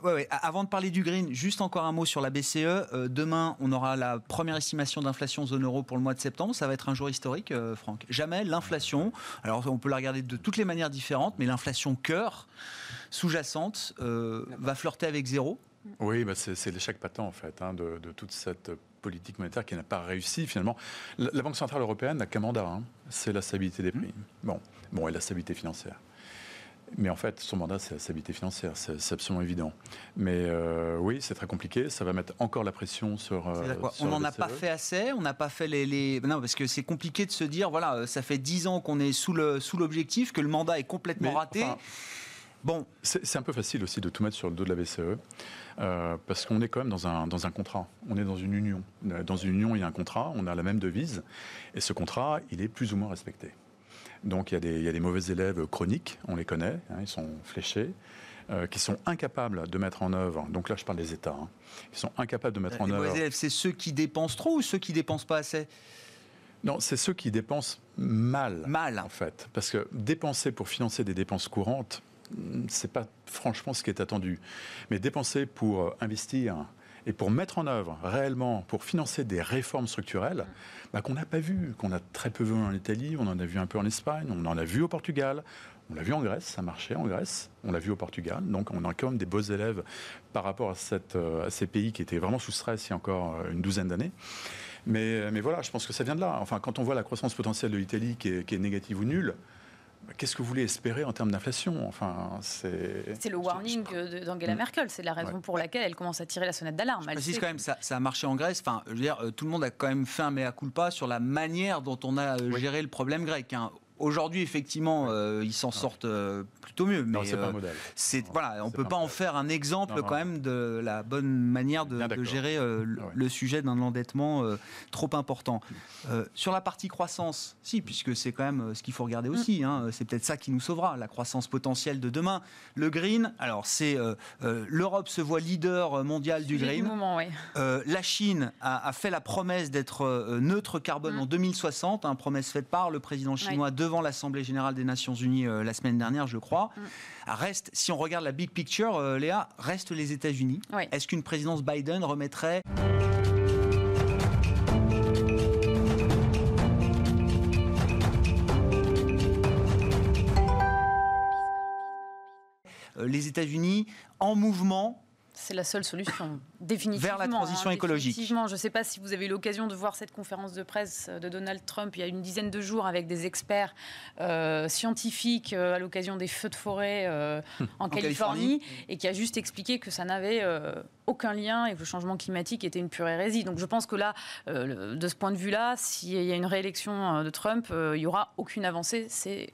A: ouais, Avant de parler du green, juste encore un mot sur la BCE. demain, on aura la première estimation d'inflation zone euro pour le mois de septembre. Ça va être un jour historique, Franck. Jamais l'inflation, alors on peut la regarder de toutes les manières différentes, mais l'inflation cœur, sous-jacente, va flirter avec zéro.
D: Oui, bah c'est l'échec patent en fait hein, de, de, toute cette politique monétaire qui n'a pas réussi finalement. La, Banque Centrale Européenne n'a qu'un mandat, hein. c'est la stabilité des prix. Bon, bon, et la stabilité financière. Mais en fait, son mandat, c'est la stabilité financière, c'est absolument évident. Mais euh, oui, c'est très compliqué, ça va mettre encore la pression sur.
A: Euh, on n'en a pas fait assez, on n'a pas fait les, Non, parce que c'est compliqué de se dire, voilà, ça fait 10 ans qu'on est sous l'objectif, sous que le mandat est complètement raté.
D: Bon. C'est un peu facile aussi de tout mettre sur le dos de la BCE. Euh, parce qu'on est quand même dans un, dans un contrat, on est dans une union. Dans une union, il y a un contrat, on a la même devise, et ce contrat, il est plus ou moins respecté. Donc il y a des, il y a des mauvais élèves chroniques, on les connaît, hein, ils sont fléchés. Euh, qui sont incapables de mettre en œuvre, donc là je parle des États, hein, qui sont incapables de mettre en œuvre. Les
A: mauvais élèves, c'est ceux qui dépensent trop ou ceux qui dépensent pas assez?
D: Non, c'est ceux qui dépensent mal.
A: Mal.
D: En fait. Parce que dépenser pour financer des dépenses courantes, c'est pas franchement ce qui est attendu. Mais dépenser pour euh, investir et pour mettre en œuvre réellement, pour financer des réformes structurelles, bah, qu'on n'a pas vu, qu'on a très peu vu en Italie, on en a vu un peu en Espagne, on en a vu au Portugal, on l'a vu en Grèce, ça marchait en Grèce, on l'a vu au Portugal, donc on a quand même des beaux élèves par rapport à, euh, ces pays qui étaient vraiment sous stress il y a encore euh, une douzaine d'années. Mais, voilà, je pense que ça vient de là. Enfin, quand on voit la croissance potentielle de l'Italie qui est négative ou nulle, Qu'est-ce que vous voulez espérer en termes d'inflation? Enfin,
E: c'est. le warning d'Angela Merkel. C'est la raison pour laquelle elle commence à tirer la sonnette d'alarme.
A: Je précise quand même, ça, ça, a marché en Grèce. Enfin, je veux dire, euh, tout le monde a quand même fait un mea culpa sur la manière dont on a euh, géré le problème grec. Hein Aujourd'hui, effectivement, euh, ils s'en sortent euh, plutôt mieux. Mais
D: Non, c'est pas un
A: euh,
D: modèle.
A: c'est voilà, on
D: c'est
A: peut
D: pas
A: en faire un exemple
D: Non, non.
A: quand même de la bonne manière de, gérer euh, le,
D: Ah ouais.
A: le sujet d'un endettement euh, trop important. Euh, sur la partie croissance, si, puisque c'est quand même ce qu'il faut regarder aussi. hein, c'est peut-être ça qui nous sauvera, la croissance potentielle de demain. Le green, alors c'est euh, euh, l'Europe se voit leader mondial du green.
E: moment, ouais.
A: Euh, la Chine a, a fait la promesse d'être euh, neutre carbone
E: Mm.
A: en 2060, hein, promesse faite par le président chinois devant l'Assemblée générale des Nations Unies euh, la semaine dernière, je crois.
E: Mm.
A: Reste, si on regarde la big picture, euh, Léa, reste les États-Unis.
E: Oui.
A: Est-ce qu'une présidence Biden remettrait euh, les États-Unis en mouvement
E: C'est la seule solution, définitivement.
A: Vers la transition
E: hein,
A: écologique.
E: définitivement. Je ne sais pas si vous avez eu l'occasion de voir cette conférence de presse de Donald Trump il y a une dizaine de jours avec des experts euh, scientifiques euh, à l'occasion des feux de forêt euh, en, Californie,
A: Californie.
E: et qui a juste expliqué que ça n'avait aucun lien et que le changement climatique était une pure hérésie. Donc je pense que là, de ce point de vue-là, s'il y a une réélection de Trump, il n'y aura aucune avancée. C'est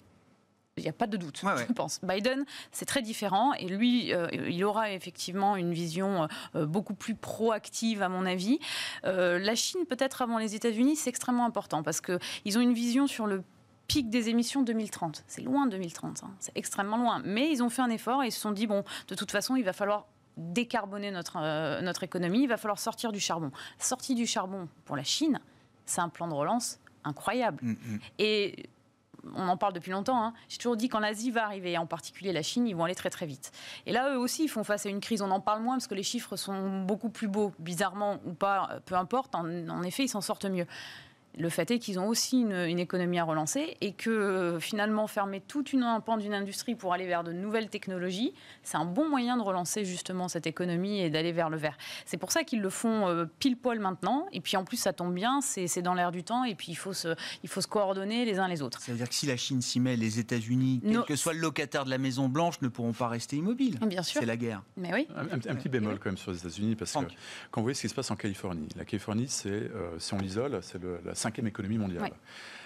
E: il n'y a pas de doute,
A: Ouais, ouais.
E: je pense. Biden, c'est très différent et lui, euh, il aura effectivement une vision euh, beaucoup plus proactive, à mon avis. Euh, la Chine, peut-être avant les États-Unis, c'est extrêmement important parce qu'ils ont une vision sur le pic des émissions 2030. C'est loin 2030, hein. c'est extrêmement loin. Mais ils ont fait un effort et ils se sont dit, bon, de toute façon, il va falloir décarboner notre, notre économie, il va falloir sortir du charbon. Sortie du charbon pour la Chine, c'est un plan de relance incroyable.
A: Mm, mm.
E: Et on en parle depuis longtemps. hein. J'ai toujours dit quand l'Asie va arriver, en particulier la Chine, ils vont aller très très vite. Et là, eux aussi, ils font face à une crise. On en parle moins parce que les chiffres sont beaucoup plus beaux, bizarrement ou pas, euh, peu importe. En effet, ils s'en sortent mieux. Le fait est qu'ils ont aussi une, une économie à relancer et que euh, finalement fermer toute une un pan d'une industrie pour aller vers de nouvelles technologies, c'est un bon moyen de relancer justement cette économie et d'aller vers le vert. C'est pour ça qu'ils le font euh, pile poil maintenant. Et puis en plus, ça tombe bien, c'est dans l'air du temps et puis il faut se, il faut se coordonner les uns les autres.
A: C'est-à-dire que si la Chine s'y met, les États-Unis, quel que soit le locataire de la Maison Blanche, ne pourront pas rester immobiles.
E: Bien sûr.
A: C'est la guerre.
E: Mais oui.
D: Un, un- un petit bémol quand même sur les États-Unis, parce que
A: Franck.
D: quand vous voyez ce qui se passe en Californie, la Californie, c'est, euh, si on l'isole, c'est la cinquième économie mondiale.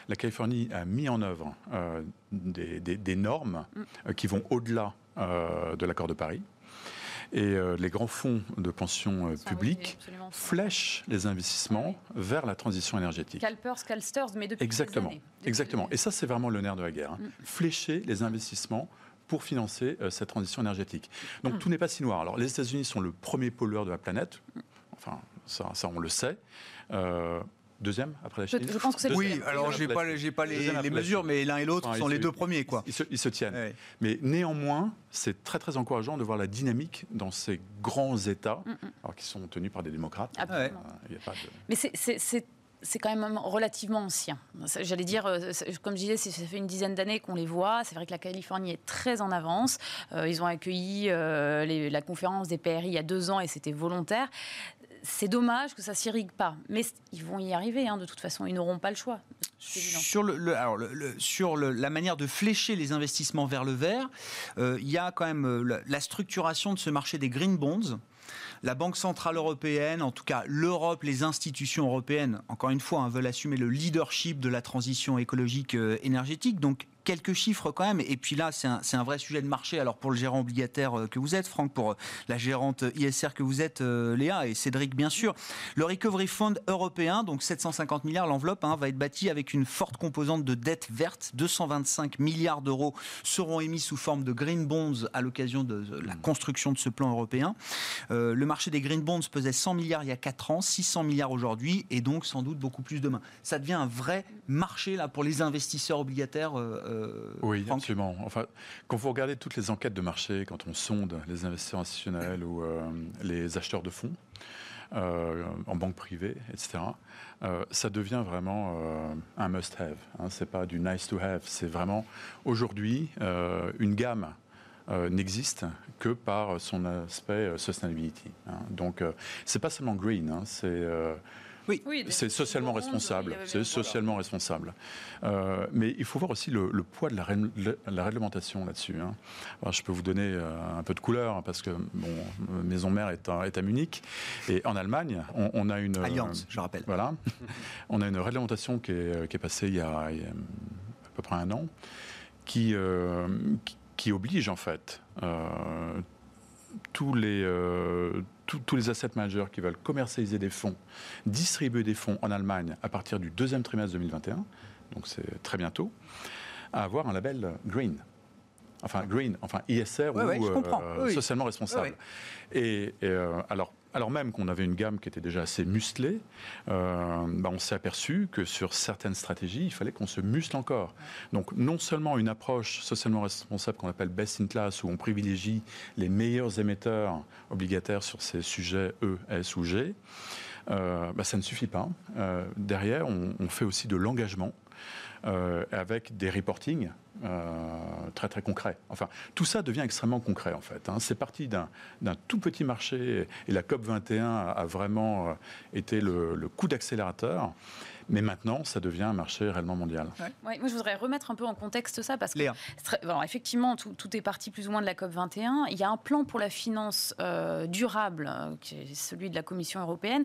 D: La Californie a mis en œuvre euh, des, des- des normes
E: Mm.
D: euh, qui vont au-delà euh, de l'accord de Paris. Et euh, les grands fonds de pension
E: absolument.
D: flèchent les investissements vers la transition énergétique.
E: Calpers, Calsters, mais depuis
D: Exactement,
E: des années. Depuis
D: exactement. Et ça, c'est vraiment le nerf de la guerre. hein.
E: Mm.
D: Flécher les investissements pour financer cette transition énergétique.
E: Mm.
D: Donc tout n'est pas si noir. Alors les États-Unis sont le premier pollueur de la planète. Enfin, ça, ça on le sait. Euh, deuxième après la
E: Je-
D: Chine.
E: je pense que c'est le
D: Deuxième
A: Oui, alors j'ai
D: la
A: pas, les- j'ai pas les,
D: Deuxième
A: les
D: après la
A: mesures, mais l'un et l'autre
D: Enfin,
A: sont
D: ils
A: les
D: se-
A: deux premiers, quoi.
D: Ils se, ils se tiennent.
A: Ouais.
D: Mais néanmoins, c'est très très encourageant de voir la dynamique dans ces grands États,
E: Mm, mm.
D: alors qui sont tenus par des démocrates.
E: Absolument.
D: Euh, il y a pas de-
E: Mais c'est- c'est c'est- c'est quand même relativement ancien. J'allais dire, euh, comme je disais, c'est- ça fait une dizaine d'années qu'on les voit. C'est vrai que la Californie est très en avance. Euh, ils ont accueilli la conférence des PRI il y a deux ans et c'était volontaire. C'est dommage que ça s'irrigue pas, mais ils vont y arriver. hein, de toute façon, ils n'auront pas le choix.
A: Sur, la manière de flécher les investissements vers le vert, euh, il y a quand même euh, la, la structuration de ce marché des green bonds. La Banque Centrale Européenne, en tout cas l'Europe, les institutions européennes, encore une fois, hein, veulent assumer le leadership de la transition écologique euh, énergétique. Donc quelques chiffres quand même. Et puis là, c'est un, vrai sujet de marché. Alors pour le gérant obligataire euh, que vous êtes, Franck, pour euh, la gérante ISR que vous êtes, euh, Léa, et Cédric, bien sûr, le Recovery Fund européen, donc 750 milliards, l'enveloppe hein, va être bâtie avec une forte composante de dette verte. 225 milliards d'euros seront émis sous forme de green bonds à l'occasion de, de la construction de ce plan européen. Euh, le marché des green bonds pesait 100 milliards il y a 4 ans, 600 milliards aujourd'hui, et donc sans doute beaucoup plus demain. Ça devient un vrai marché là pour les investisseurs obligataires. euh, euh,
D: Oui,
A: Franck
D: absolument. Enfin, quand vous regardez toutes les enquêtes de marché, quand on sonde les investisseurs institutionnels ou euh, les acheteurs de fonds euh, en banque privée, etc., euh, ça devient vraiment euh, un must-have. Hein. C'est pas du nice-to-have. C'est vraiment aujourd'hui une gamme n'existe que par son aspect sustainability. hein. Donc, c'est pas seulement green, hein, c'est euh,
E: Oui,
D: c'est socialement responsable. C'est socialement responsable. Euh, mais il faut voir aussi le, le poids de la, réglementation là-dessus. hein. Alors, je peux vous donner euh, un peu de couleur hein, parce que mon maison mère est à, est à Munich et en Allemagne, on, on a une
A: Allianz, je rappelle.
D: Voilà, on a une réglementation qui est, qui est passée il y a, il y a à peu près un an qui, qui, oblige en fait tous les, tous les asset managers qui veulent commercialiser des fonds, distribuer des fonds en Allemagne à partir du deuxième trimestre 2021, donc c'est très bientôt, à avoir un label green. Enfin green, enfin ISR ou euh, socialement responsable. Et, euh, alors, alors même qu'on avait une gamme qui était déjà assez musclée, euh, bah, on s'est aperçu que sur certaines stratégies, il fallait qu'on se muscle encore. Donc non seulement une approche socialement responsable qu'on appelle best in class, où on privilégie les meilleurs émetteurs obligataires sur ces sujets E, S ou G, bah, ça ne suffit pas. derrière, on, on, fait aussi de l'engagement. Avec des reportings euh, très très concret. Enfin, tout ça devient extrêmement concret en fait. Hein. C'est parti d'un tout petit marché et la COP 21 a, vraiment euh, été le, coup d'accélérateur. Mais maintenant, ça devient un marché réellement mondial.
E: moi, je voudrais remettre un peu en contexte ça parce que, effectivement, tout, est parti plus ou moins de la COP 21. Il y a un plan pour la finance euh, durable, qui est celui de la Commission européenne,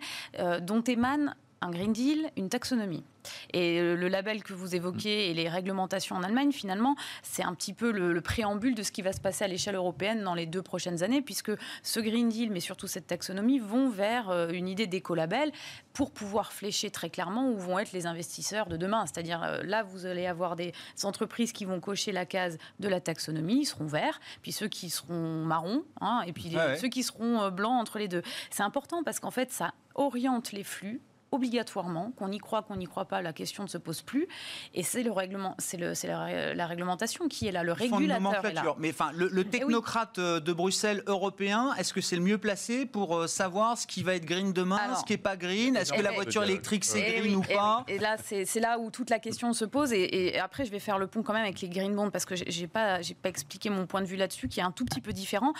E: dont émane un Green Deal, une taxonomie. Et le label que vous évoquez et les réglementations en Allemagne, finalement, c'est un petit peu le, préambule de ce qui va se passer à l'échelle européenne dans les deux prochaines années, puisque ce Green Deal, mais surtout cette taxonomie, vont vers euh, une idée d'écolabel pour pouvoir flécher très clairement où vont être les investisseurs de demain. C'est-à-dire euh, là, vous allez avoir des entreprises qui vont cocher la case de la taxonomie, ils seront verts, puis ceux qui seront marrons, hein, et puis ceux qui seront euh, blancs entre les deux. C'est important parce qu'en fait, ça oriente les flux obligatoirement, qu'on y croit, qu'on n'y croit pas, la question ne se pose plus. Et c'est le règlement, c'est le, c'est la, réglementation qui est là, le régulateur est là.
A: Mais enfin, le, eh technocrate euh, de Bruxelles européen, est-ce que c'est le mieux placé pour euh, savoir ce qui va être green demain, ce qui n'est pas green? Est-ce que la voiture électrique c'est eh green ou pas?
E: Et là, c'est là où toute la question se pose. Et, après, je vais faire le pont quand même avec les green bonds parce que j'ai pas, j'ai pas expliqué mon point de vue là-dessus, qui est un tout petit peu différent.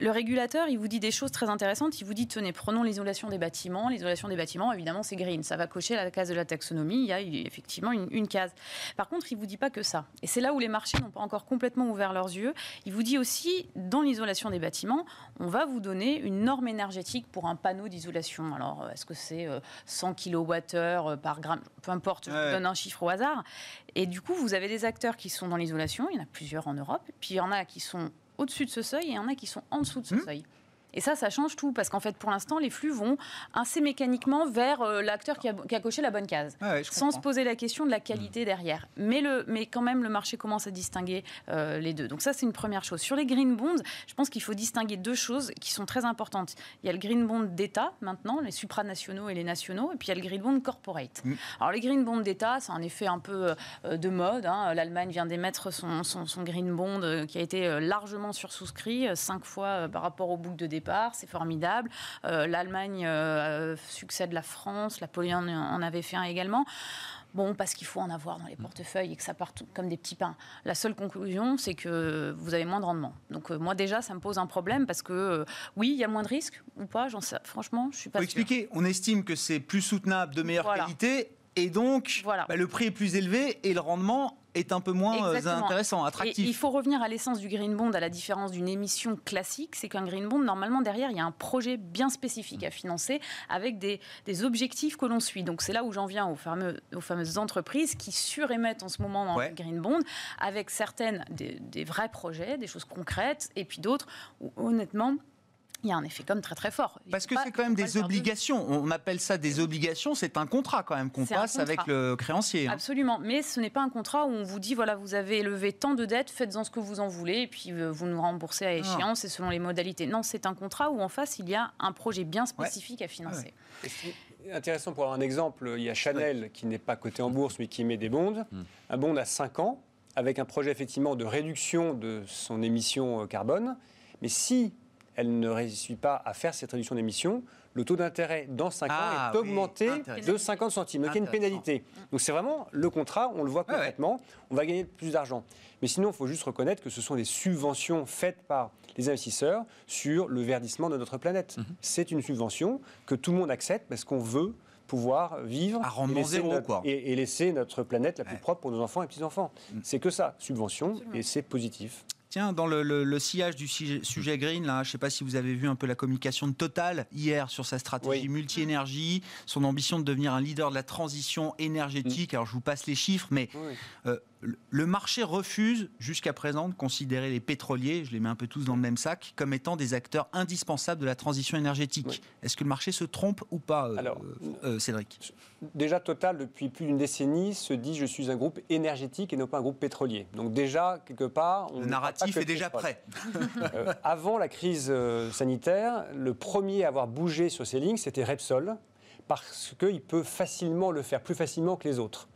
E: Le régulateur, il vous dit des choses très intéressantes. Il vous dit tenez, prenons l'isolation des bâtiments. L'isolation des bâtiments, évidemment, c'est green. Ça va cocher la case de la taxonomie. Il y a effectivement une, case. Par contre, il ne vous dit pas que ça. Et c'est là où les marchés n'ont pas encore complètement ouvert leurs yeux. Il vous dit aussi, dans l'isolation des bâtiments, on va vous donner une norme énergétique pour un panneau d'isolation. Alors, est-ce que c'est 100 kWh par gramme? Peu importe, je vous donne un chiffre au hasard. Et du coup, vous avez des acteurs qui sont dans l'isolation. Il y en a plusieurs en Europe. Puis il y en a qui sont au-dessus de ce seuil et il y en a qui sont en dessous de ce mmh. seuil. Et ça, ça change tout, parce qu'en fait, pour l'instant, les flux vont assez mécaniquement vers euh, l'acteur qui, a, coché la bonne case, sans se poser la question de la qualité derrière. Mais, le, mais quand même, le marché commence à distinguer euh, les deux. Donc ça, c'est une première chose. Sur les green bonds, je pense qu'il faut distinguer deux choses qui sont très importantes. Il y a le green bond d'État, maintenant, les supranationaux et les nationaux, et puis il y a le green bond corporate. Mm. Alors les green bonds d'État, c'est un effet un peu euh, de mode. Hein. L'Allemagne vient d'émettre son, son, son, green bond qui a été largement sursouscrit, cinq fois par rapport au book de départ c'est formidable. Euh, L'Allemagne euh, succède la France, la Pologne en avait fait un également. Bon, parce qu'il faut en avoir dans les portefeuilles et que ça part comme des petits pains. La seule conclusion, c'est que vous avez moins de rendement. Donc euh, moi déjà, ça me pose un problème parce que oui, il y a moins de risques ou pas. J'en sais, franchement, je suis pas. Pour
A: expliquer, on estime que c'est plus soutenable, de meilleure qualité, et donc voilà. Bah, le prix est plus élevé et le rendement est un peu moins euh, intéressant, attractif.
E: il faut revenir à l'essence du green bond, à la différence d'une émission classique, c'est qu'un green bond, normalement, derrière, il y a un projet bien spécifique à financer avec des, objectifs que l'on suit. Donc c'est là où j'en viens aux, fameux, aux fameuses entreprises qui surémettent en ce moment dans le green bond, avec certaines des, des vrais projets, des choses concrètes, et puis d'autres où honnêtement, il y a un effet comme très très fort.
A: Parce que c'est quand même des obligations. On appelle ça des obligations. C'est un contrat quand même qu'on passe avec le créancier.
E: Hein. Absolument. Mais ce n'est pas un contrat où on vous dit voilà, vous avez élevé tant de dettes, faites-en ce que vous en voulez, et puis euh, vous nous remboursez à échéance et selon les modalités. Non, c'est un contrat où en face, il y a un projet bien spécifique à financer.
C: Intéressant pour avoir un exemple, il y a Chanel qui n'est pas coté en bourse mais qui émet des bonds. Hmm. Un bond à 5 ans avec un projet effectivement de réduction de son émission euh, carbone. Mais si elle ne réussit pas à faire cette réduction d'émissions, le taux d'intérêt dans 5 ans ah est augmenté de 50 centimes. Donc il y a une pénalité. Donc c'est vraiment le contrat, on le voit concrètement, on va gagner plus d'argent. Mais sinon, il faut juste reconnaître que ce sont des subventions faites par les investisseurs sur le verdissement de notre planète. Mhm. C'est une subvention que tout le monde accepte parce qu'on veut pouvoir vivre
A: à et, laisser zéro,
C: notre, Et, laisser notre planète la plus propre pour nos enfants et petits-enfants. Mhm. C'est que ça, subvention, et c'est positif.
A: Tiens, dans le, sillage du sujet, green, là, je ne sais pas si vous avez vu un peu la communication de Total hier sur sa stratégie multi-énergie, son ambition de devenir un leader de la transition énergétique. Mm. Alors je vous passe les chiffres, mais euh, le marché refuse jusqu'à présent de considérer les pétroliers, je les mets un peu tous dans le même sac, comme étant des acteurs indispensables de la transition énergétique. Est-ce que le marché se trompe ou pas, euh, euh, Cédric?
C: Déjà, Total, depuis plus d'une décennie, se dit je suis un groupe énergétique et non pas un groupe pétrolier. Donc déjà, quelque part...
A: On le narratif est déjà prêt.
C: Euh, avant la crise sanitaire, le premier à avoir bougé sur ces lignes, c'était Repsol, parce qu'il peut facilement le faire, plus facilement que les autres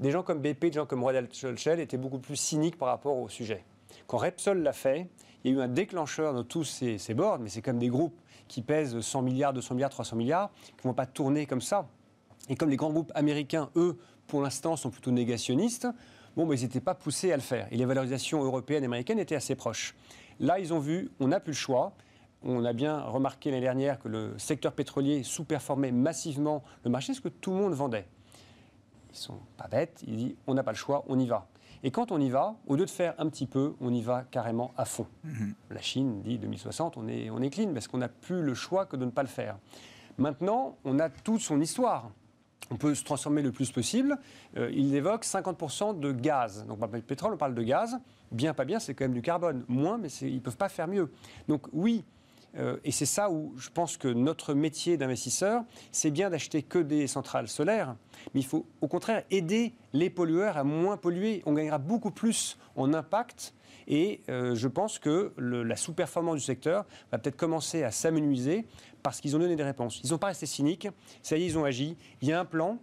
C: des gens comme BP, des gens comme Royal Shell étaient beaucoup plus cyniques par rapport au sujet. Quand Repsol l'a fait, il y a eu un déclencheur dans tous ces, ces boards, mais c'est comme des groupes qui pèsent 100 milliards, 200 milliards, 300 milliards, qui ne vont pas tourner comme ça. Et comme les grands groupes américains, eux, pour l'instant, sont plutôt négationnistes, bon, ils n'étaient pas poussés à le faire. Et les valorisations européennes et américaines étaient assez proches. Là, ils ont vu, on n'a plus le choix. On a bien remarqué l'année dernière que le secteur pétrolier sous-performait massivement le marché, ce que tout le monde vendait ils sont pas bêtes, ils disent on n'a pas le choix, on y va. Et quand on y va, au lieu de faire un petit peu, on y va carrément à fond. Mhm. La Chine dit 2060, on est, on est clean parce qu'on n'a plus le choix que de ne pas le faire. Maintenant, on a toute son histoire. On peut se transformer le plus possible. Euh, il évoque 50% de gaz. Donc, on parle pas de pétrole, on parle de gaz. Bien, pas bien, c'est quand même du carbone. Moins, mais ils ne peuvent pas faire mieux. Donc, oui, euh, et c'est ça où je pense que notre métier d'investisseur, c'est bien d'acheter que des centrales solaires, mais il faut au contraire aider les pollueurs à moins polluer. On gagnera beaucoup plus en impact. Et euh, je pense que la sous-performance du secteur va peut-être commencer à s'amenuiser parce qu'ils ont donné des réponses. Ils n'ont pas resté cyniques. Ça y est, ils ont agi. Il y a un plan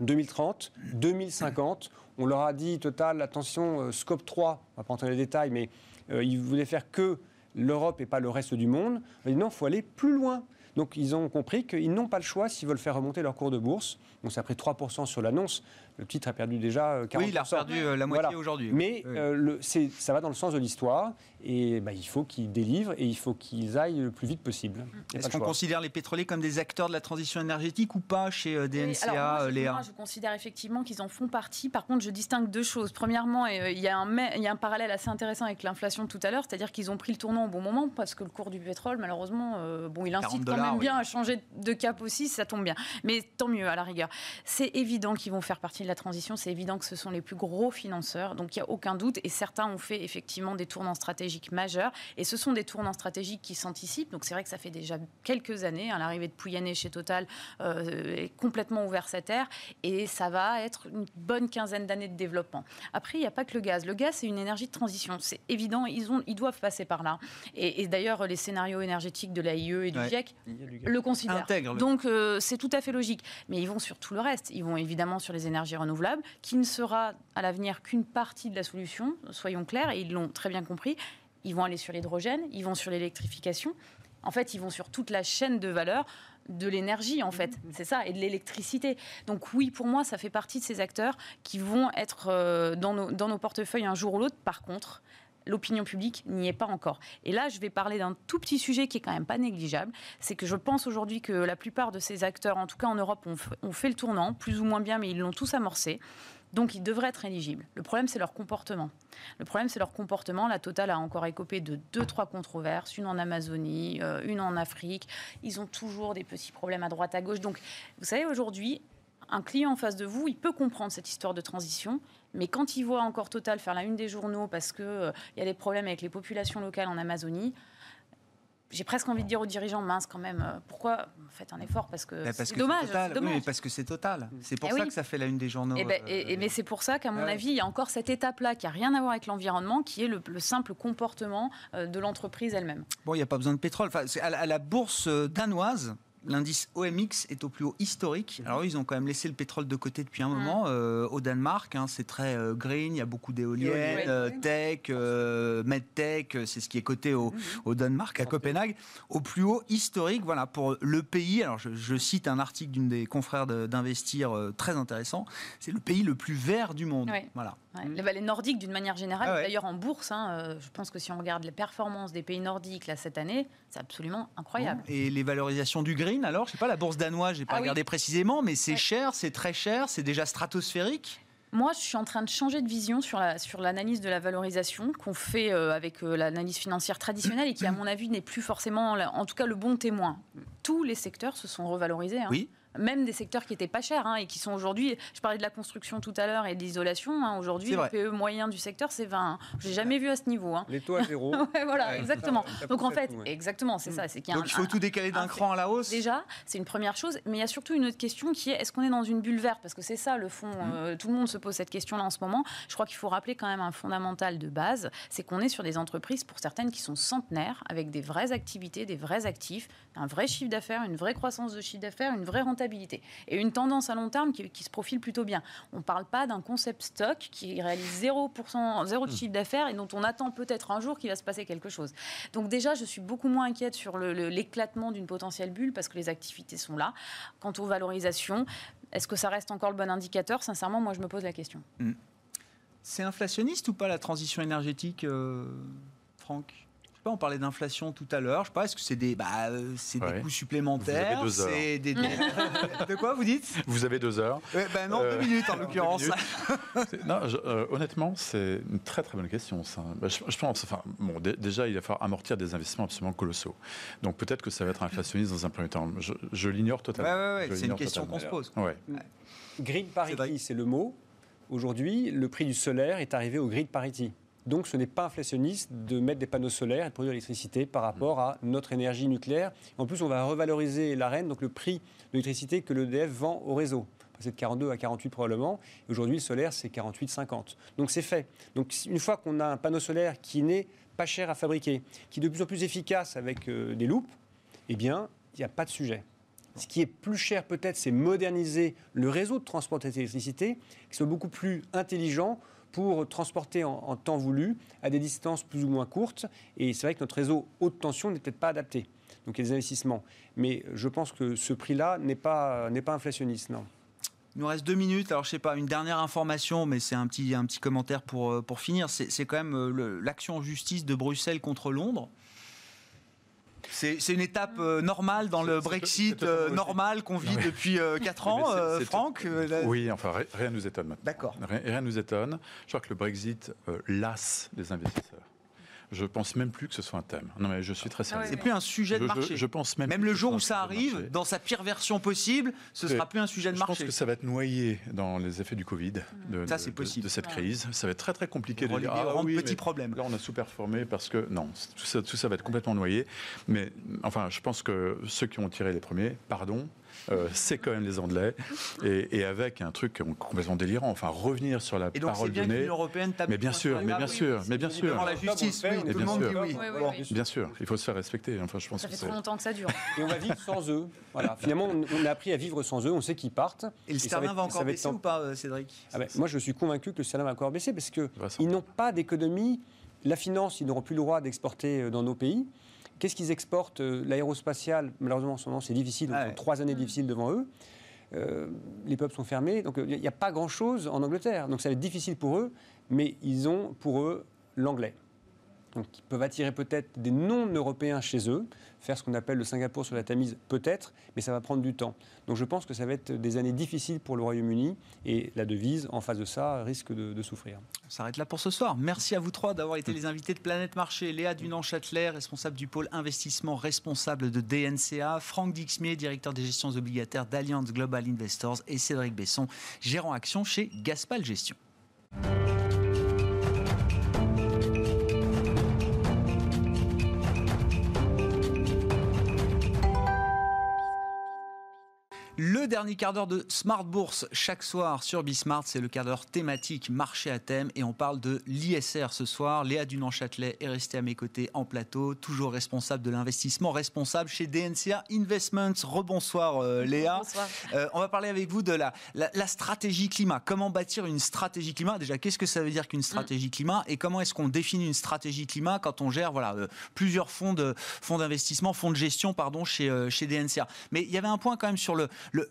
C: 2030, 2050. On leur a dit, Total, attention, euh, scope 3, on ne va pas entrer les détails, mais ils voulaient faire que l'Europe et pas le reste du monde. non, il faut aller plus loin. Donc ils ont compris qu'ils n'ont pas le choix s'ils veulent faire remonter leur cours de bourse. Donc ça a pris 3% sur l'annonce. Le titre a perdu déjà 40%.
A: Euh, oui, il a perdu euh, la moitié aujourd'hui.
C: Mais euh, ça va dans le sens de l'histoire. Et bah, il faut qu'ils délivrent et il faut qu'ils aillent le plus vite possible.
A: Est-ce qu'on considère les pétroliers comme des acteurs de la transition énergétique ou pas chez DNCA,
E: Léa moi, je considère effectivement qu'ils en font partie. Par contre, je distingue deux choses. Premièrement, il y, a un, il y a un parallèle assez intéressant avec l'inflation tout à l'heure, c'est-à-dire qu'ils ont pris le tournant au bon moment parce que le cours du pétrole, malheureusement, bon, il incite quand même bien à changer de cap aussi, ça tombe bien. Mais tant mieux, à la rigueur. C'est évident qu'ils vont faire partie de la transition, c'est évident que ce sont les plus gros financeurs, donc il n'y a aucun doute. Et certains ont fait effectivement des tournants stratégiques majeurs. Et ce sont des tournants stratégiques qui s'anticipent. Donc c'est vrai que ça fait déjà quelques années. Hein, L'arrivée de Pouyanné chez Total euh, est complètement ouvert cette ère. Et ça va être une bonne quinzaine d'années de développement. Après, il n'y a pas que le gaz. Le gaz, c'est une énergie de transition. C'est évident, ils, ont, ils doivent passer par là. Et, d'ailleurs, les scénarios énergétiques de l'AIE et du GIEC le considèrent. Donc euh, c'est tout à fait logique. Mais ils vont sur tout le reste. Ils vont évidemment sur les énergies renouvelables, qui ne sera à l'avenir qu'une partie de la solution, soyons clairs, et ils l'ont très bien compris. Ils vont aller sur l'hydrogène, ils vont sur l'électrification. En fait, ils vont sur toute la chaîne de valeur de l'énergie, en fait. Mmh. C'est ça, et de l'électricité. Donc oui, pour moi, ça fait partie de ces acteurs qui vont être euh, dans, nos, dans nos portefeuilles un jour ou l'autre. Par contre, l'opinion publique n'y est pas encore. Et là, je vais parler d'un tout petit sujet qui est quand même pas négligeable. C'est que je pense aujourd'hui que la plupart de ces acteurs, en tout cas en Europe, ont, fait le tournant, plus ou moins bien, mais ils l'ont tous amorcé. Donc ils devraient être éligibles. Le problème, c'est leur comportement. Le problème, c'est leur comportement. La Total a encore écopé de deux, trois controverses, une en Amazonie, euh, une en Afrique. Ils ont toujours des petits problèmes à droite, à gauche. Donc, vous savez, aujourd'hui, un client en face de vous, il peut comprendre cette histoire de transition, mais quand il voit encore Total faire la une des journaux parce qu'il euh, y a des problèmes avec les populations locales en Amazonie, j'ai presque envie de dire aux dirigeants, mince quand même, euh, pourquoi faites un effort Parce que c'est dommage.
A: Oui, parce que c'est total. C'est pour
E: eh
A: ça que ça fait la une des journaux.
E: Et, eh ben, et, euh, mais c'est pour ça qu'à mon avis, il y a encore cette étape-là qui n'a rien à voir avec l'environnement, qui est le, simple comportement de l'entreprise elle-même.
A: Bon, il n'y a pas besoin de pétrole. Enfin, à la bourse danoise, L'indice OMX est au plus haut historique. Mhm. Alors, ils ont quand même laissé le pétrole de côté depuis un mhm. moment. Euh, au Danemark, hein, c'est très euh, green, il y a beaucoup d'éoliennes, euh, tech, medtech, c'est ce qui est coté au, mhm. au, Danemark, à Copenhague. Au plus haut historique, voilà, pour le pays. Alors, je, cite un article d'une des confrères d'Investir très intéressant. C'est le pays le plus vert du monde. Voilà.
E: Les vallées nordiques, d'une manière générale, ah d'ailleurs en bourse, hein, je pense que si on regarde les performances des pays nordiques là, cette année, c'est absolument incroyable.
A: Et les valorisations du green alors Je sais pas, la bourse danoise, j'ai pas ah regardé précisément, mais c'est cher, c'est très cher, c'est déjà stratosphérique?
E: Moi, je suis en train de changer de vision sur l'analyse sur de la valorisation qu'on fait euh, avec euh, l'analyse financière traditionnelle et qui, à mon avis, n'est plus forcément, en tout cas, le bon témoin. Tous les secteurs se sont revalorisés. Hein.
A: Oui
E: même des secteurs qui n'étaient pas chers hein, et qui sont aujourd'hui. Je parlais de la construction tout à l'heure et de l'isolation. Hein, aujourd'hui, le PE moyen du secteur, c'est 20. Je n'ai jamais vu à ce niveau. Hein.
C: Les taux à zéro.
E: voilà, exactement. Donc en fait, exactement, c'est ça.
A: Qu Donc il faut tout décaler d'un cran à la hausse.
E: Déjà, c'est une première chose. Mais il y a surtout une autre question qui est est-ce qu'on est dans une bulle verte? Parce que c'est ça le fond. Mmh. Euh, tout le monde se pose cette question-là en ce moment. Je crois qu'il faut rappeler quand même un fondamental de base c'est qu'on est sur des entreprises, pour certaines, qui sont centenaires, avec des vraies activités, des vrais actifs, un vrai chiffre d'affaires, une vraie croissance de chiffre d'affaires, une vraie rentabilité. Et une tendance à long terme qui, se profile plutôt bien. On ne parle pas d'un concept stock qui réalise 0%, 0 de hmm. chiffre d'affaires et dont on attend peut-être un jour qu'il va se passer quelque chose. Donc déjà, je suis beaucoup moins inquiète sur l'éclatement d'une potentielle bulle parce que les activités sont là. Quant aux valorisations, est-ce que ça reste encore le bon indicateur? Sincèrement, moi, je me pose la question. Hmm.
A: C'est inflationniste ou pas la transition énergétique, euh, Franck? On parlait d'inflation tout à l'heure. Je sais pas, est-ce que c'est des, bah, des coûts supplémentaires
D: Vous avez deux heures.
A: de quoi vous dites?
D: Vous avez deux heures.
A: Ben non, deux euh, minutes en l'occurrence.
D: non, euh, honnêtement, c'est une très très bonne question. Ça. Bah, je, pense, enfin, bon, déjà, il va falloir amortir des investissements absolument colossaux. Donc peut-être que ça va être inflationniste dans un premier temps. Je, l'ignore totalement.
A: Ouais, c'est une question qu'on se pose.
C: Grid parity, c'est le mot. Aujourd'hui, le prix du solaire est arrivé au grid parity. Donc ce n'est pas inflationniste de mettre des panneaux solaires et de produire l'électricité par rapport à notre énergie nucléaire. En plus, on va revaloriser l'AREN, donc le prix de l'électricité que l'EDF vend au réseau. C'est de 42 à 48 probablement. Aujourd'hui, le solaire, c'est 48-50. Donc c'est fait. Donc une fois qu'on a un panneau solaire qui n'est pas cher à fabriquer, qui est de plus en plus efficace avec euh, des loupes, eh bien, il n'y a pas de sujet. Ce qui est plus cher peut-être, c'est moderniser le réseau de transport d'électricité, qui soit beaucoup plus intelligent pour transporter en, temps voulu à des distances plus ou moins courtes. Et c'est vrai que notre réseau haute tension n'est peut-être pas adapté. Donc il y a des investissements. Mais je pense que ce prix-là n'est pas, pas inflationniste, non.
A: Il nous reste deux minutes. Alors, je sais pas, une dernière information, mais c'est un petit, un petit commentaire pour, euh, pour finir. C'est quand même euh, l'action en justice de Bruxelles contre Londres. C'est une étape euh, normale dans le Brexit euh, normal qu'on vit depuis 4 euh, ans, Franck
D: Oui, enfin, rien ne nous étonne maintenant.
A: D'accord.
D: Rien ne nous étonne. Je crois que le Brexit lasse les investisseurs. Je pense même plus que ce soit un thème. Non, mais je suis très sérieux.
A: C'est plus un sujet de marché.
D: Je, pense même.
A: Même le jour où ça arrive, dans sa pire version possible, ce sera plus un sujet de marché.
D: Je pense que ça va être noyé dans les effets du Covid. De, ça, c'est possible. De, cette crise. Ça va être très très compliqué de dire.
A: Ah, oui, petit problème.
D: Là, on a sous-performé parce que non, tout ça, tout ça va être complètement noyé. Mais enfin, je pense que ceux qui ont tiré les premiers, pardon, euh, c'est quand même les Anglais, et, avec un truc complètement délirant. Enfin, revenir sur la
A: et donc
D: parole
A: bien
D: donnée.
A: européenne
D: mais bien sûr, mais bien sûr, mais bien sûr.
A: La justice, oui, tout le monde dit oui.
D: Bien sûr, il faut se faire respecter. Enfin, je pense
E: ça fait trop longtemps que ça dure.
C: Et on va vivre sans eux. Voilà. Finalement, on a appris à vivre sans eux. On sait qu'ils partent.
A: Et le sterling va encore baisser ou pas, euh, Cédric?
C: Ah ben, Moi, je suis convaincu que le sterling va encore baisser parce qu'ils n'ont pas d'économie. La finance, ils n'auront plus le droit d'exporter euh, dans nos pays. Qu'est-ce qu'ils exportent euh, L'aérospatial, malheureusement, en ce moment, c'est difficile. Ils ont trois années difficiles devant eux. Euh, les peuples sont fermés. Donc, il n'y a pas grand-chose en Angleterre. Donc, ça va être difficile pour eux. Mais ils ont pour eux l'anglais. Ils peuvent attirer peut-être des non-européens chez eux, faire ce qu'on appelle le Singapour sur la Tamise, peut-être, mais ça va prendre du temps. Donc, je pense que ça va être des années difficiles pour le Royaume-Uni et la devise, en face de ça, risque de, souffrir.
A: On s'arrête là pour ce soir. Merci à vous trois d'avoir été les invités de Planète Marché. Léa Dunan-Châtelet, responsable du pôle investissement, responsable de DNCA, Franck Dixmier, directeur des gestions obligataires d'Alliance Global Investors et Cédric Besson, gérant action chez Gaspal Gestion. Le dernier quart d'heure de Smart Bourse chaque soir sur Bismart, c'est le quart d'heure thématique marché à thème et on parle de l'ISR ce soir. Léa Dunan-Châtelet est restée à mes côtés en plateau, toujours responsable de l'investissement, responsable chez DNCA Investments. Rebonsoir euh, Léa.
E: Bonsoir.
A: Euh, on va parler avec vous de la, la, stratégie climat. Comment bâtir une stratégie climat? Déjà, qu'est-ce que ça veut dire qu'une stratégie mm. climat? Et comment est-ce qu'on définit une stratégie climat quand on gère voilà, euh, plusieurs fonds d'investissement, fonds, fonds de gestion pardon, chez, chez DNCA Mais il y avait un point quand même sur le,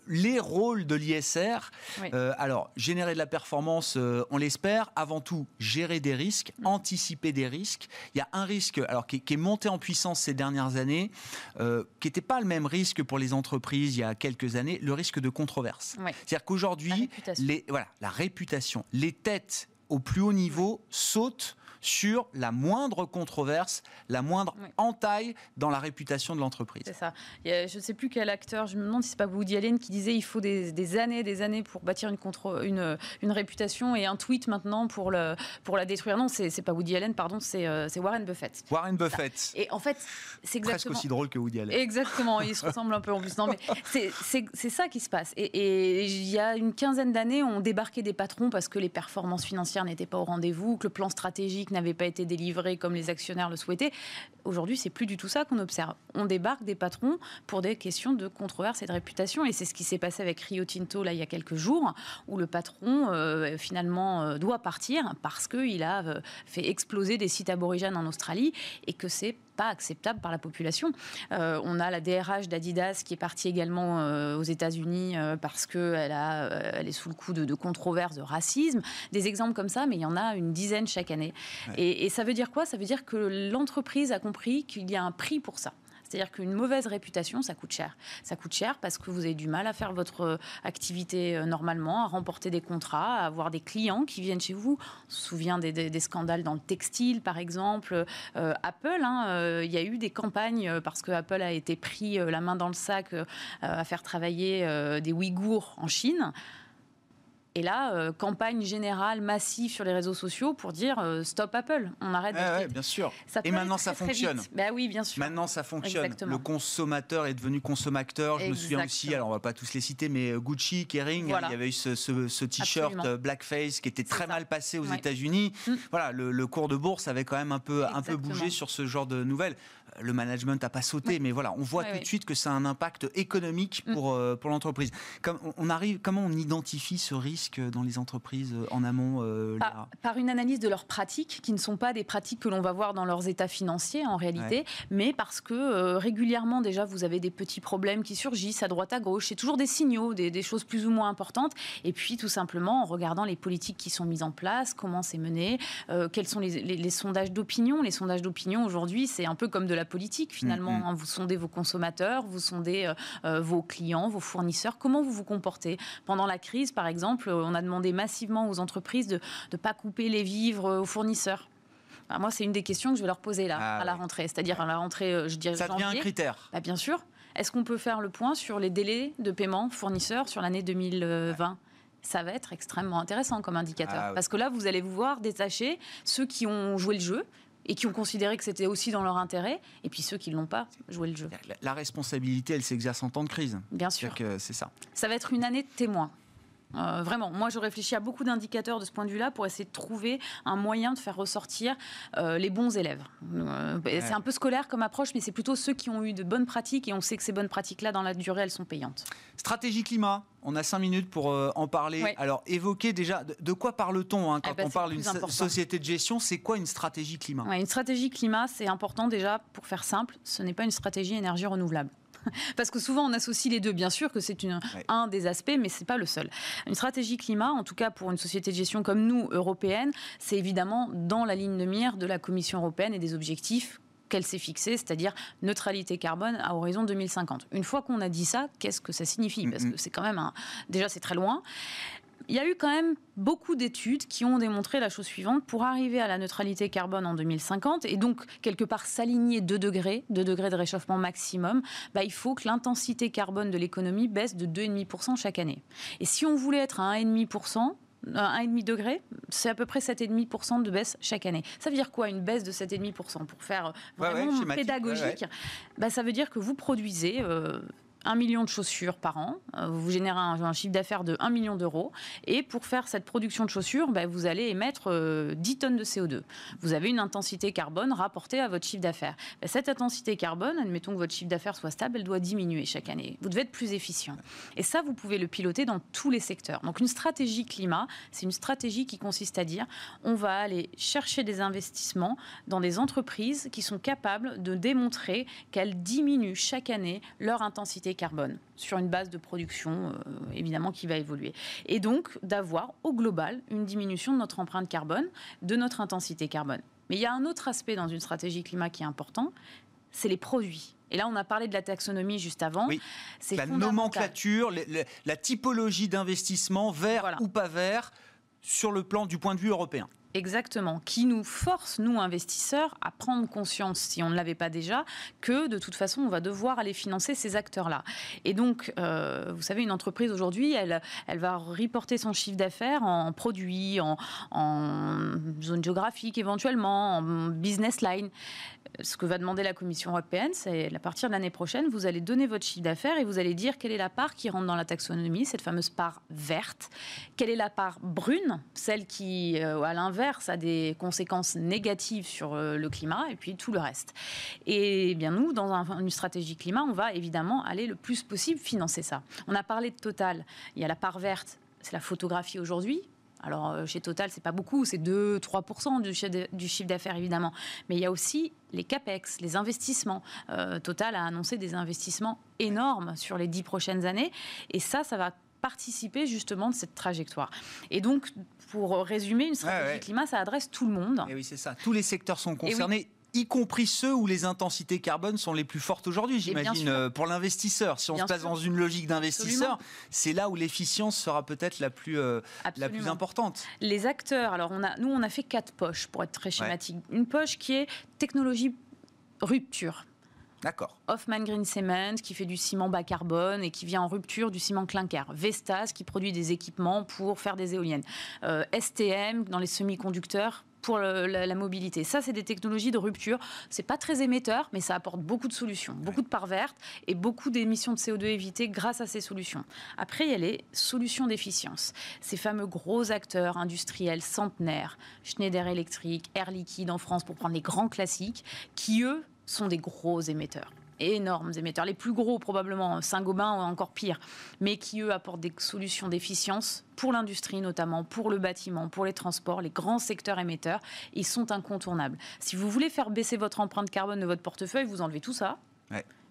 A: les rôles de l'ISR, euh, alors générer de la performance, euh, on l'espère. Avant tout, gérer des risques, mm. anticiper des risques. Il y a un risque, alors qui, est monté en puissance ces dernières années, euh, qui n'était pas le même risque pour les entreprises il y a quelques années, le risque de controverse. C'est-à-dire qu'aujourd'hui, voilà, la réputation, les têtes au plus haut niveau sautent sur la moindre controverse, la moindre entaille dans la réputation de l'entreprise.
E: C'est ça. je ne sais plus quel acteur, je me demande si c'est pas Woody Allen qui disait il faut des, années, des années pour bâtir une, une, une, réputation et un tweet maintenant pour, le, pour la détruire. Non, c'est, n'est pas Woody Allen, pardon, c'est, euh, Warren Buffett.
A: Warren Buffett.
E: Et en fait, c'est exactement.
A: Presque aussi drôle que Woody Allen.
E: Exactement, il se ressemble un peu en plus. Non, mais c'est, ça qui se passe. Et, il y a une quinzaine d'années, on débarquait des patrons parce que les performances financières n'étaient pas au rendez-vous, que le plan stratégique n'avait pas été délivré comme les actionnaires le souhaitaient. Aujourd'hui, c'est plus du tout ça qu'on observe. On débarque des patrons pour des questions de controverse et de réputation. Et c'est ce qui s'est passé avec Rio Tinto là, il y a quelques jours, où le patron euh, finalement euh, doit partir parce qu'il a euh, fait exploser des sites aborigènes en Australie et que c'est pas acceptable par la population. on a la DRH d'Adidas qui est partie également aux États-Unis parce qu'elle elle est sous le coup de, de controverses, de racisme. Des exemples comme ça, mais il y en a une dizaine chaque année. Et, et, ça veut dire quoi? Ça veut dire que l'entreprise a compris qu'il y a un prix pour ça. C'est-à-dire qu'une mauvaise réputation, ça coûte cher. Ça coûte cher parce que vous avez du mal à faire votre euh, activité euh, normalement, à remporter des contrats, à avoir des clients qui viennent chez vous. On se souvient des, scandales dans le textile, par exemple. Euh, Apple, hein, il y a eu des campagnes parce que Apple a été pris la main dans le sac à faire travailler des Ouïghours en Chine. Et là, euh, campagne générale massive sur les réseaux sociaux pour dire euh, stop Apple, on arrête.
A: Ouais, bien sûr. et maintenant ça fonctionne.
E: Ben oui, bien sûr.
A: Maintenant ça fonctionne. Le consommateur est devenu consommateur. Je me souviens aussi, alors on va pas tous les citer, mais euh, Gucci, Kering, il y avait eu ce, t-shirt blackface qui était très mal passé aux États-Unis. Mm. Voilà, le, cours de bourse avait quand même un peu, un peu bougé sur ce genre de nouvelles le management n'a pas sauté, mais voilà, on voit tout de suite que ça a un impact économique mm. pour, euh, pour l'entreprise. on arrive, comment on identifie ce risque dans les entreprises euh, en amont
E: euh, par, une analyse de leurs pratiques, qui ne sont pas des pratiques que l'on va voir dans leurs états financiers en réalité, mais parce que régulièrement déjà vous avez des petits problèmes qui surgissent à droite à gauche, c'est toujours des signaux, des, choses plus ou moins importantes, et puis tout simplement en regardant les politiques qui sont mises en place, comment c'est mené, quels sont les, les sondages d'opinion. Les sondages d'opinion aujourd'hui, c'est un peu comme de la politique finalement. Mm, mm. Hein. Vous sondez vos consommateurs, vous sondez euh, euh, vos clients, vos fournisseurs. Comment vous vous comportez? Pendant la crise, par exemple, on a demandé massivement aux entreprises de ne pas couper les vivres aux fournisseurs. Moi, c'est une des questions que je vais leur poser là, ah à la rentrée. C'est-à-dire à la rentrée, euh, je dirais
A: Ça devient un critère.
E: Bah, bien sûr. Est-ce qu'on peut faire le point sur les délais de paiement fournisseurs sur l'année 2020 ça va être extrêmement intéressant comme indicateur. Ah Parce que là, vous allez vous voir détacher ceux qui ont joué le jeu, et qui ont considéré que c'était aussi dans leur intérêt, et puis ceux qui ne l'ont pas joué le jeu.
A: La, responsabilité, elle s'exerce en temps de crise.
E: Bien sûr.
A: C'est ça.
E: Ça va être une année de témoin. Euh, vraiment, moi je réfléchis à beaucoup d'indicateurs de ce point de vue-là pour essayer de trouver un moyen de faire ressortir euh, les bons élèves. Euh, c'est un peu scolaire comme approche, mais c'est plutôt ceux qui ont eu de bonnes pratiques et on sait que ces bonnes pratiques-là, dans la durée, elles sont payantes.
A: Stratégie climat, on a cinq minutes pour en parler. Alors évoquer déjà, de, quoi parle-t-on hein, quand eh ben, on parle d'une société de gestion? C'est quoi une stratégie climat?
E: Une stratégie climat, c'est important déjà, pour faire simple, ce n'est pas une stratégie énergie renouvelable. Parce que souvent, on associe les deux. Bien sûr que c'est un des aspects, mais ce n'est pas le seul. Une stratégie climat, en tout cas pour une société de gestion comme nous, européenne, c'est évidemment dans la ligne de mire de la Commission européenne et des objectifs qu'elle s'est fixée, c'est-à-dire neutralité carbone à horizon 2050. Une fois qu'on a dit ça, qu'est-ce que ça signifie? Parce que c'est quand même un... Déjà, c'est très loin il y a eu quand même beaucoup d'études qui ont démontré la chose suivante. Pour arriver à la neutralité carbone en 2050, et donc quelque part s'aligner 2 degrés, 2 degrés de réchauffement maximum, bah, il faut que l'intensité carbone de l'économie baisse de 2,5% chaque année. Et si on voulait être à 1,5%, 1,5 degré, c'est à peu près 7,5% de baisse chaque année. Ça veut dire quoi une baisse de 7,5% Pour faire vraiment pédagogique, bah, ça veut dire que vous produisez euh, 1 million de chaussures par an, euh, vous générez un, chiffre d'affaires de 1 million d'euros, et pour faire cette production de chaussures, bah, vous allez émettre 10 euh, tonnes de CO2. Vous avez une intensité carbone rapportée à votre chiffre d'affaires. Bah, cette intensité carbone, admettons que votre chiffre d'affaires soit stable, elle doit diminuer chaque année. Vous devez être plus efficient. Et ça, vous pouvez le piloter dans tous les secteurs. Donc une stratégie climat, c'est une stratégie qui consiste à dire, on va aller chercher des investissements dans des entreprises qui sont capables de démontrer qu'elles diminuent chaque année leur intensité carbone sur une base de production évidemment qui va évoluer. Et donc d'avoir au global une diminution de notre empreinte carbone, de notre intensité carbone. Mais il y a un autre aspect dans une stratégie climat qui est important, c'est les produits. Et là, on a parlé de la taxonomie juste avant.
A: Oui. C'est la nomenclature, la typologie d'investissement, vert ou pas vert, sur le plan du point de vue européen.
E: Exactement, qui nous force, nous investisseurs, à prendre conscience, si on ne l'avait pas déjà, que de toute façon, on va devoir aller financer ces acteurs-là. Et donc, euh, vous savez, une entreprise aujourd'hui, elle, elle va reporter son chiffre d'affaires en produits, en, en zone géographique éventuellement, en business line. Ce que va demander la Commission européenne, c'est à partir de l'année prochaine, vous allez donner votre chiffre d'affaires et vous allez dire quelle est la part qui rentre dans la taxonomie, cette fameuse part verte, quelle est la part brune, celle qui, euh, à l'inverse, a des conséquences négatives sur euh, le climat, et puis tout le reste. Et bien nous, dans une stratégie climat, on va évidemment aller le plus possible financer ça. On a parlé de Total, il y a la part verte, c'est la photographie aujourd'hui. Alors euh, chez Total, c'est pas beaucoup, c'est 2-3% du chiffre d'affaires évidemment. Mais il y a aussi les capex, les investissements. Euh, Total a annoncé des investissements énormes sur les 10 prochaines années. Et ça, ça va participer justement de cette trajectoire. Et donc, pour résumer, une stratégie climat, ça adresse tout le monde.
A: Et oui, c'est ça. Tous les secteurs sont concernés y compris ceux où les intensités carbone sont les plus fortes aujourd'hui, j'imagine, euh, pour l'investisseur. Si on se place dans une logique d'investisseur, c'est là où l'efficience sera peut-être la plus euh, la plus importante.
E: Les acteurs, alors on a, nous on a fait quatre poches pour être très schématique. Une poche qui est technologie rupture.
A: D'accord.
E: Hoffman Green Cement qui fait du ciment bas carbone et qui vient en rupture du ciment clinker. Vestas qui produit des équipements pour faire des éoliennes. Euh, STM dans les semi-conducteurs pour la, mobilité. Ça, c'est des technologies de rupture. C'est pas très émetteur, mais ça apporte beaucoup de solutions, beaucoup de parts vertes et beaucoup d'émissions de CO2 évitées grâce à ces solutions. Après, il y a les solutions d'efficience. Ces fameux gros acteurs industriels centenaires, Schneider Electric, Air Liquide en France, pour prendre les grands classiques, qui eux sont des gros émetteurs énormes émetteurs, les plus gros probablement, Saint-Gobain ou encore pire, mais qui eux apportent des solutions d'efficience pour l'industrie notamment, pour le bâtiment, pour les transports, les grands secteurs émetteurs, ils sont incontournables. Si vous voulez faire baisser votre empreinte carbone de votre portefeuille, vous enlevez tout ça.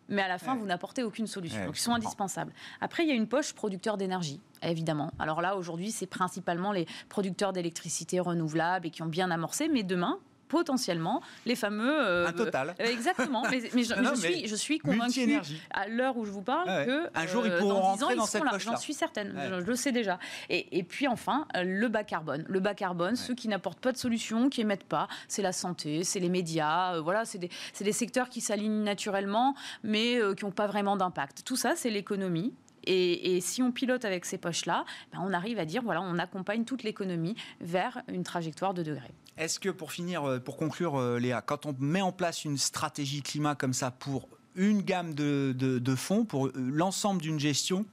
E: mais à la fin, vous n'apportez aucune solution. Donc, ils sont indispensables. Après, il y a une poche producteur d'énergie, évidemment. Alors là, aujourd'hui, c'est principalement les producteurs d'électricité renouvelable et qui ont bien amorcé. Mais demain, potentiellement les fameux.
A: Euh, un total.
E: Euh, exactement. Mais, je, suis, je suis convaincue à l'heure où je vous parle que
A: un jour ils euh, pourront rentrer dans cette poche
E: J'en suis certaine. Je, le sais déjà. Et, et, puis enfin le bas carbone. Le bas carbone, ceux qui n'apportent pas de solution, qui émettent pas, c'est la santé, c'est les médias. voilà, c'est des, des, secteurs qui s'alignent naturellement, mais qui n'ont pas vraiment d'impact. Tout ça, c'est l'économie. Et, et, si on pilote avec ces poches-là, ben on arrive à dire, voilà, on accompagne toute l'économie vers une trajectoire de degrés.
A: Est-ce que pour finir, euh, pour conclure, euh, Léa, quand on met en place une stratégie climat comme ça pour une gamme de, fonds, pour euh, l'ensemble d'une gestion,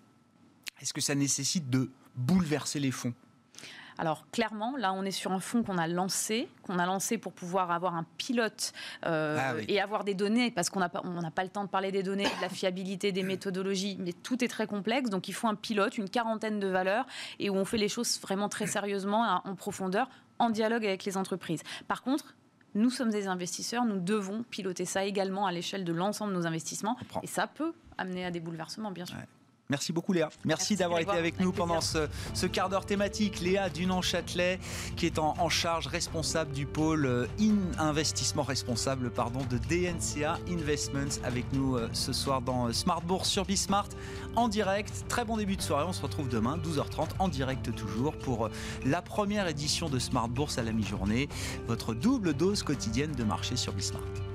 A: est-ce que ça nécessite de bouleverser les fonds?
E: Alors clairement, là, on est sur un fonds qu'on a lancé, qu'on a lancé pour pouvoir avoir un pilote ah et avoir des données, parce qu'on n'a pas, pas le temps de parler des données, de la fiabilité, des méthodologies, mais tout est très complexe. Donc il faut un pilote, une quarantaine de valeurs, et où on fait les choses vraiment très sérieusement, en profondeur, en dialogue avec les entreprises. Par contre, nous sommes des investisseurs, nous devons piloter ça également à l'échelle de l'ensemble de nos investissements. Et ça peut amener à des bouleversements, bien sûr.
A: Merci beaucoup Léa. Merci, d'avoir été avec nous pendant ce, quart d'heure thématique. Léa Dunan-Châtelet, qui est en, charge responsable du pôle euh, investissement responsable pardon, de DNCA Investments, avec nous euh, ce soir dans euh, Smart Bourse sur Bismart en direct. Très bon début de soirée. On se retrouve demain, 12h30, en direct toujours, pour la première édition de Smart Bourse à la mi-journée. Votre double dose quotidienne de marché sur Bismart.